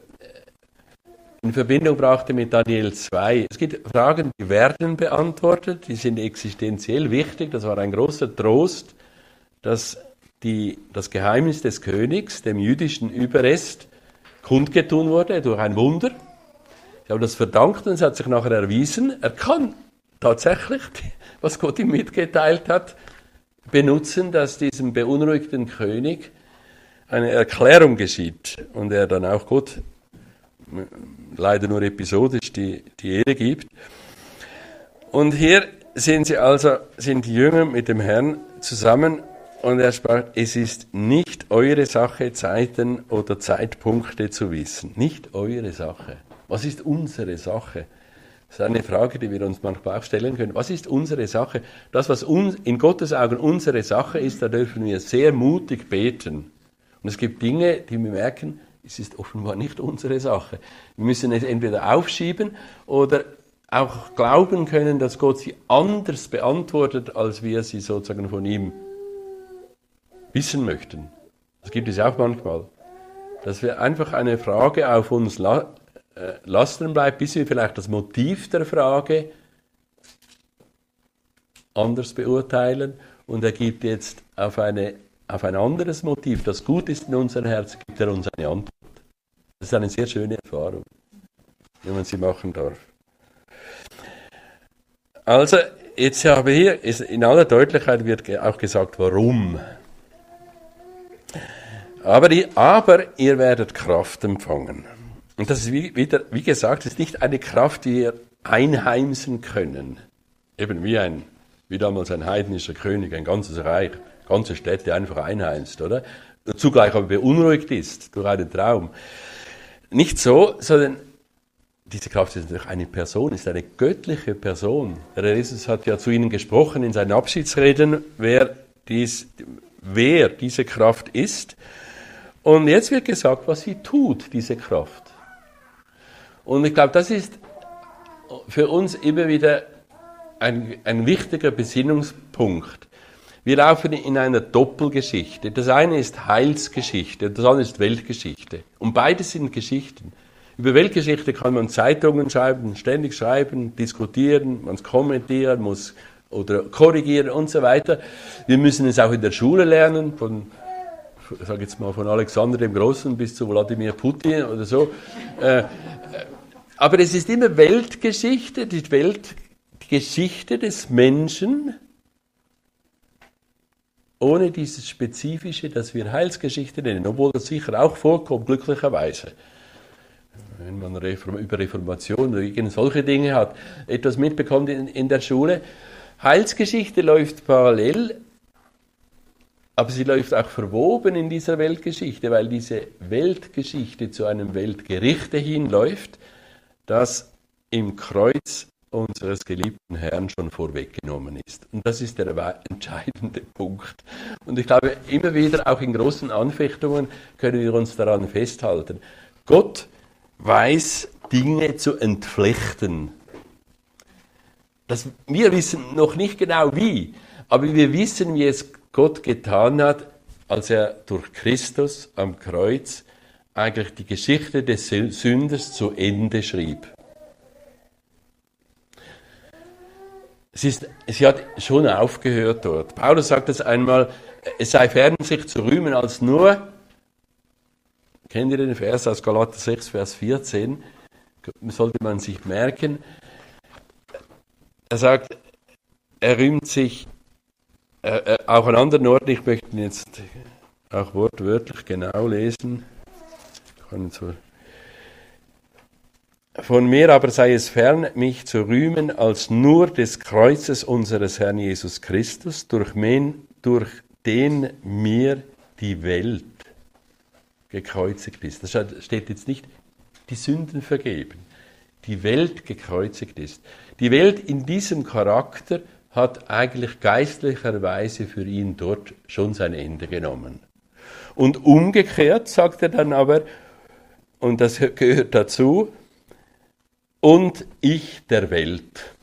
in Verbindung brachte mit Daniel 2. Es gibt Fragen, die werden beantwortet, die sind existenziell wichtig. Das war ein großer Trost, dass die, das Geheimnis des Königs, dem jüdischen Überrest, kundgetun wurde durch ein Wunder. Ich habe das verdankt und es hat sich nachher erwiesen, er kann tatsächlich, was Gott ihm mitgeteilt hat, benutzen, dass diesem beunruhigten König eine Erklärung geschieht und er dann auch Gott leider nur episodisch die, die Ehre gibt. Und hier sind sie also, sind die Jünger mit dem Herrn zusammen und er sprach, es ist nicht eure Sache, Zeiten oder Zeitpunkte zu wissen. Nicht eure Sache. Was ist unsere Sache? Das ist eine Frage, die wir uns manchmal auch stellen können. Was ist unsere Sache? Das, was uns, in Gottes Augen unsere Sache ist, da dürfen wir sehr mutig beten. Und es gibt Dinge, die wir merken, es ist offenbar nicht unsere Sache. Wir müssen es entweder aufschieben oder auch glauben können, dass Gott sie anders beantwortet, als wir sie sozusagen von ihm wissen möchten. Das gibt es auch manchmal. Dass wir einfach eine Frage auf uns la äh, lasten bleibt, bis wir vielleicht das Motiv der Frage anders beurteilen und er gibt jetzt auf, eine, auf ein anderes Motiv, das gut ist in unserem Herzen, gibt er uns eine Antwort. Das ist eine sehr schöne Erfahrung, wie man sie machen darf. Also, jetzt habe ich hier, in aller Deutlichkeit wird auch gesagt, warum. Aber, aber ihr werdet Kraft empfangen. Und das ist wie, wieder, wie gesagt, ist nicht eine Kraft, die wir einheimsen können. Eben wie ein, wie damals ein heidnischer König, ein ganzes Reich, ganze Städte einfach einheimst, oder? Zugleich aber beunruhigt ist durch einen Traum. Nicht so, sondern diese Kraft ist natürlich eine Person, ist eine göttliche Person. Herr Jesus hat ja zu ihnen gesprochen in seinen Abschiedsreden, wer, dies, wer diese Kraft ist. Und jetzt wird gesagt, was sie tut, diese Kraft. Und ich glaube, das ist für uns immer wieder ein, ein wichtiger Besinnungspunkt. Wir laufen in einer Doppelgeschichte. Das eine ist Heilsgeschichte, das andere ist Weltgeschichte. Und beides sind Geschichten. Über Weltgeschichte kann man Zeitungen schreiben, ständig schreiben, diskutieren, man kommentieren, muss oder korrigieren und so weiter. Wir müssen es auch in der Schule lernen, von, sag jetzt mal, von Alexander dem Großen bis zu Wladimir Putin oder so. Äh, aber es ist immer Weltgeschichte, die Weltgeschichte des Menschen, ohne dieses Spezifische, das wir Heilsgeschichte nennen, obwohl das sicher auch vorkommt, glücklicherweise. Wenn man Reform, über Reformation oder gegen solche Dinge hat, etwas mitbekommt in, in der Schule. Heilsgeschichte läuft parallel, aber sie läuft auch verwoben in dieser Weltgeschichte, weil diese Weltgeschichte zu einem Weltgerichte hinläuft, das im Kreuz unseres geliebten Herrn schon vorweggenommen ist. Und das ist der entscheidende Punkt. Und ich glaube, immer wieder, auch in großen Anfechtungen, können wir uns daran festhalten. Gott weiß, Dinge zu entflechten. Das, wir wissen noch nicht genau wie, aber wir wissen, wie es Gott getan hat, als er durch Christus am Kreuz eigentlich die Geschichte des Sünders zu Ende schrieb. Sie, ist, sie hat schon aufgehört dort. Paulus sagt es einmal, es sei fern, sich zu rühmen als nur, kennt ihr den Vers aus Galater 6, Vers 14, sollte man sich merken, er sagt, er rühmt sich äh, äh, auch an anderen Orten, ich möchte ihn jetzt auch wortwörtlich genau lesen, von mir aber sei es fern, mich zu rühmen als nur des Kreuzes unseres Herrn Jesus Christus, durch, men, durch den mir die Welt gekreuzigt ist. Das steht jetzt nicht, die Sünden vergeben, die Welt gekreuzigt ist. Die Welt in diesem Charakter hat eigentlich geistlicherweise für ihn dort schon sein Ende genommen. Und umgekehrt sagt er dann aber, und das gehört dazu, und ich der Welt.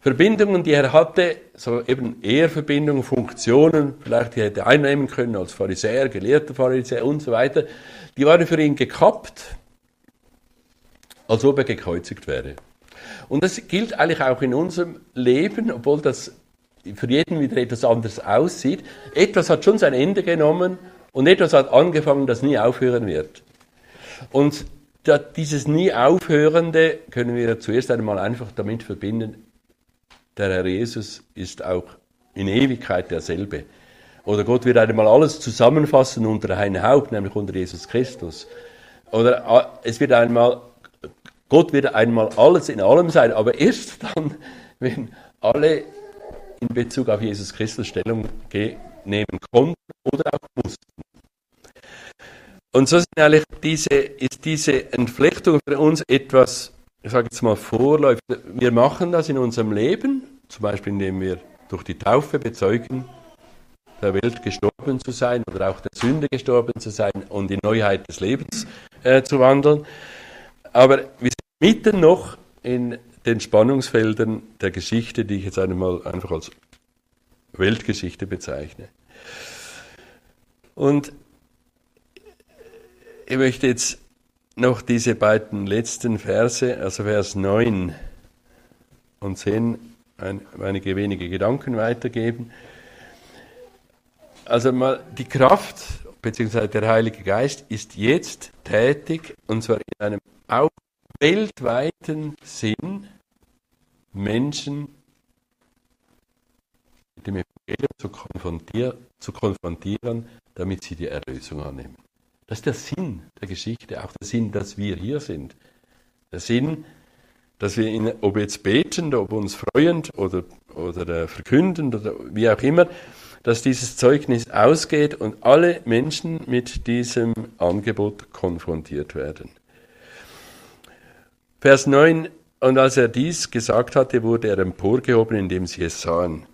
Verbindungen, die er hatte, so eben Ehrverbindungen, Funktionen, vielleicht die er hätte einnehmen können als Pharisäer, gelehrter Pharisäer und so weiter, die waren für ihn gekappt, als ob er gekreuzigt wäre. Und das gilt eigentlich auch in unserem Leben, obwohl das für jeden wieder etwas anders aussieht. Etwas hat schon sein Ende genommen und etwas hat angefangen, das nie aufhören wird. Und dieses nie aufhörende können wir zuerst einmal einfach damit verbinden, der Herr Jesus ist auch in Ewigkeit derselbe. Oder Gott wird einmal alles zusammenfassen unter ein Haupt, nämlich unter Jesus Christus. Oder ah, es wird einmal, Gott wird einmal alles in allem sein, aber erst dann, wenn alle in Bezug auf Jesus Christus Stellung nehmen konnten oder auch mussten. Und so sind eigentlich diese, ist diese Entflechtung für uns etwas, ich sage jetzt mal, vorläufig. Wir machen das in unserem Leben, zum Beispiel indem wir durch die Taufe bezeugen, der Welt gestorben zu sein oder auch der Sünde gestorben zu sein und in Neuheit des Lebens äh, zu wandeln. Aber wir sind mitten noch in den Spannungsfeldern der Geschichte, die ich jetzt einmal einfach als Weltgeschichte bezeichne. Und ich möchte jetzt noch diese beiden letzten Verse, also Vers 9 und 10, ein, einige wenige Gedanken weitergeben. Also mal die Kraft bzw. der Heilige Geist ist jetzt tätig und zwar in einem auch weltweiten Sinn Menschen mit dem Evangelium zu konfrontieren, zu konfrontieren, damit sie die Erlösung annehmen. Das ist der Sinn der Geschichte, auch der Sinn, dass wir hier sind. Der Sinn, dass wir, in, ob jetzt betend, ob uns freuend oder, oder verkündend oder wie auch immer, dass dieses Zeugnis ausgeht und alle Menschen mit diesem Angebot konfrontiert werden. Vers 9, und als er dies gesagt hatte, wurde er emporgehoben, indem sie es sahen.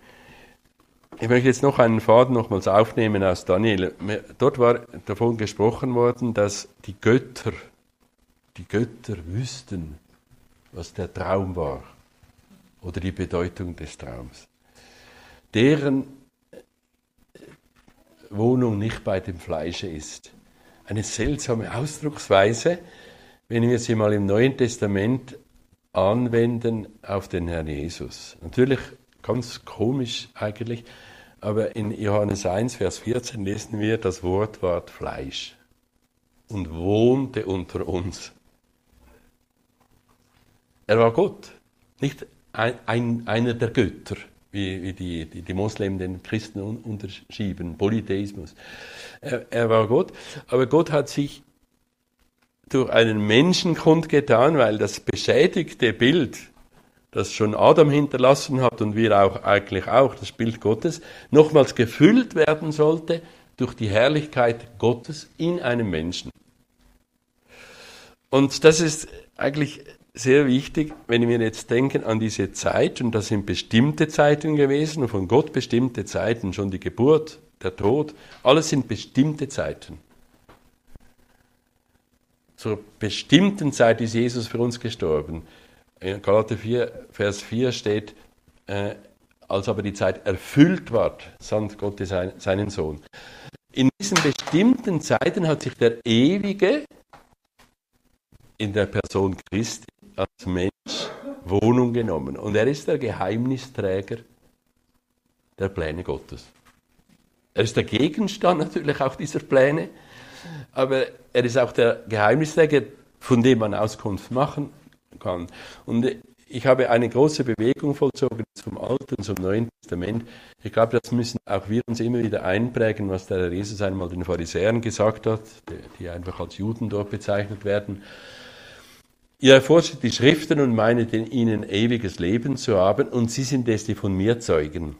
Ich möchte jetzt noch einen Faden nochmals aufnehmen aus Daniel. Dort war davon gesprochen worden, dass die Götter, die Götter wüssten, was der Traum war oder die Bedeutung des Traums. Deren Wohnung nicht bei dem Fleische ist. Eine seltsame Ausdrucksweise, wenn wir sie mal im Neuen Testament anwenden auf den Herrn Jesus. Natürlich ganz komisch eigentlich, aber in Johannes 1, Vers 14 lesen wir, das Wort ward Fleisch und wohnte unter uns. Er war Gott, nicht ein, ein, einer der Götter, wie, die, die, die Moslem den Christen un, unterschieben, Polytheismus. Er, er war Gott, aber Gott hat sich durch einen Menschen kundgetan, weil das beschädigte Bild das schon Adam hinterlassen hat und wir auch eigentlich auch, das Bild Gottes, nochmals gefüllt werden sollte durch die Herrlichkeit Gottes in einem Menschen. Und das ist eigentlich sehr wichtig, wenn wir jetzt denken an diese Zeit, und das sind bestimmte Zeiten gewesen, von Gott bestimmte Zeiten, schon die Geburt, der Tod, alles sind bestimmte Zeiten. Zur bestimmten Zeit ist Jesus für uns gestorben. In Galater 4, Vers 4 steht, äh, als aber die Zeit erfüllt ward, sandt Gott seinen Sohn. In diesen bestimmten Zeiten hat sich der Ewige in der Person Christi als Mensch Wohnung genommen. Und er ist der Geheimnisträger der Pläne Gottes. Er ist der Gegenstand natürlich auch dieser Pläne, aber er ist auch der Geheimnisträger, von dem man Auskunft machen kann. Und ich habe eine große Bewegung vollzogen zum Alten, zum Neuen Testament. Ich glaube, das müssen auch wir uns immer wieder einprägen, was der Jesus einmal den Pharisäern gesagt hat, die einfach als Juden dort bezeichnet werden. Ihr erforscht die Schriften und meinet in ihnen ewiges Leben zu haben, und sie sind es, die von mir zeugen.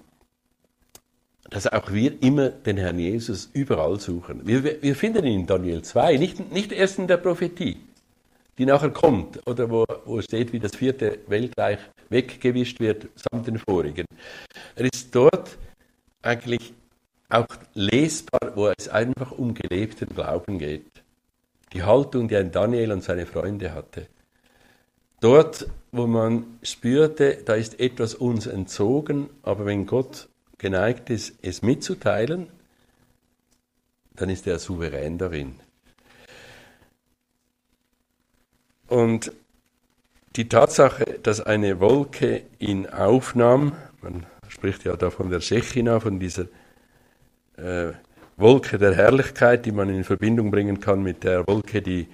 Dass auch wir immer den Herrn Jesus überall suchen. Wir, wir finden ihn in Daniel 2, nicht, nicht erst in der Prophetie, die nachher kommt, oder wo, wo steht, wie das vierte Weltreich weggewischt wird, samt den vorigen. Er ist dort eigentlich auch lesbar, wo es einfach um gelebten Glauben geht. Die Haltung, die ein Daniel und seine Freunde hatte. Dort, wo man spürte, da ist etwas uns entzogen, aber wenn Gott geneigt ist, es mitzuteilen, dann ist er souverän darin. Und die Tatsache, dass eine Wolke ihn aufnahm, man spricht ja da von der Shechina, von dieser äh, Wolke der Herrlichkeit, die man in Verbindung bringen kann mit der Wolke, die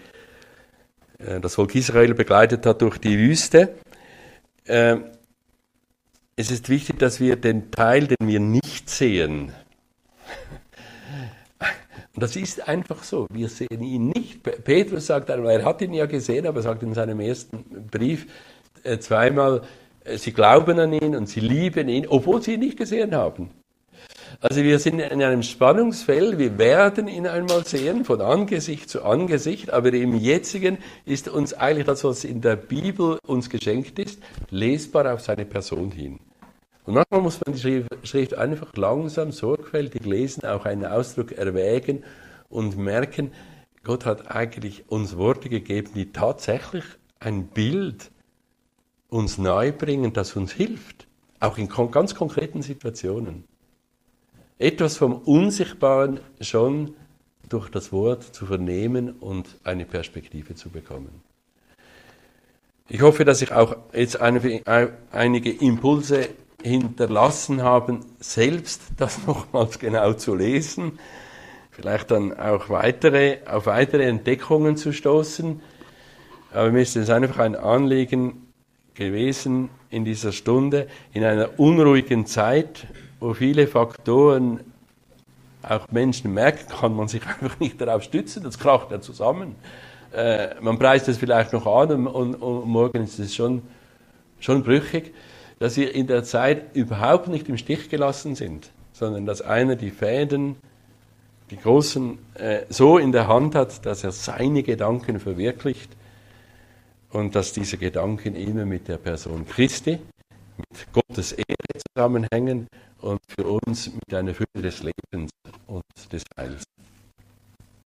das Volk Israel begleitet hat durch die Wüste. Äh, es ist wichtig, dass wir den Teil, den wir nicht sehen, und das ist einfach so, wir sehen ihn nicht. Petrus sagt einmal, er hat ihn ja gesehen, aber sagt in seinem ersten Brief äh, zweimal, sie glauben an ihn und sie lieben ihn, obwohl sie ihn nicht gesehen haben. Also wir sind in einem Spannungsfeld, wir werden ihn einmal sehen, von Angesicht zu Angesicht, aber im jetzigen ist uns eigentlich das, was in der Bibel uns geschenkt ist, lesbar auf seine Person hin. Und manchmal muss man die Schrift einfach langsam, sorgfältig lesen, auch einen Ausdruck erwägen und merken, Gott hat eigentlich uns Worte gegeben, die tatsächlich ein Bild uns nahebringen, das uns hilft, auch in ganz konkreten Situationen etwas vom Unsichtbaren schon durch das Wort zu vernehmen und eine Perspektive zu bekommen. Ich hoffe, dass ich auch jetzt einige Impulse hinterlassen habe, selbst das nochmals genau zu lesen, vielleicht dann auch weitere, auf weitere Entdeckungen zu stoßen. Aber mir ist es einfach ein Anliegen gewesen in dieser Stunde, in einer unruhigen Zeit, wo viele Faktoren auch Menschen merken, kann man sich einfach nicht darauf stützen, das kracht ja zusammen. Äh, man preist es vielleicht noch an und, und, morgen ist es schon, schon brüchig, dass wir in der Zeit überhaupt nicht im Stich gelassen sind, sondern dass einer die Fäden, die großen, äh, so in der Hand hat, dass er seine Gedanken verwirklicht und dass diese Gedanken immer mit der Person Christi, mit Gottes Ehre zusammenhängen und für uns mit einer Fülle des Lebens und des Heils.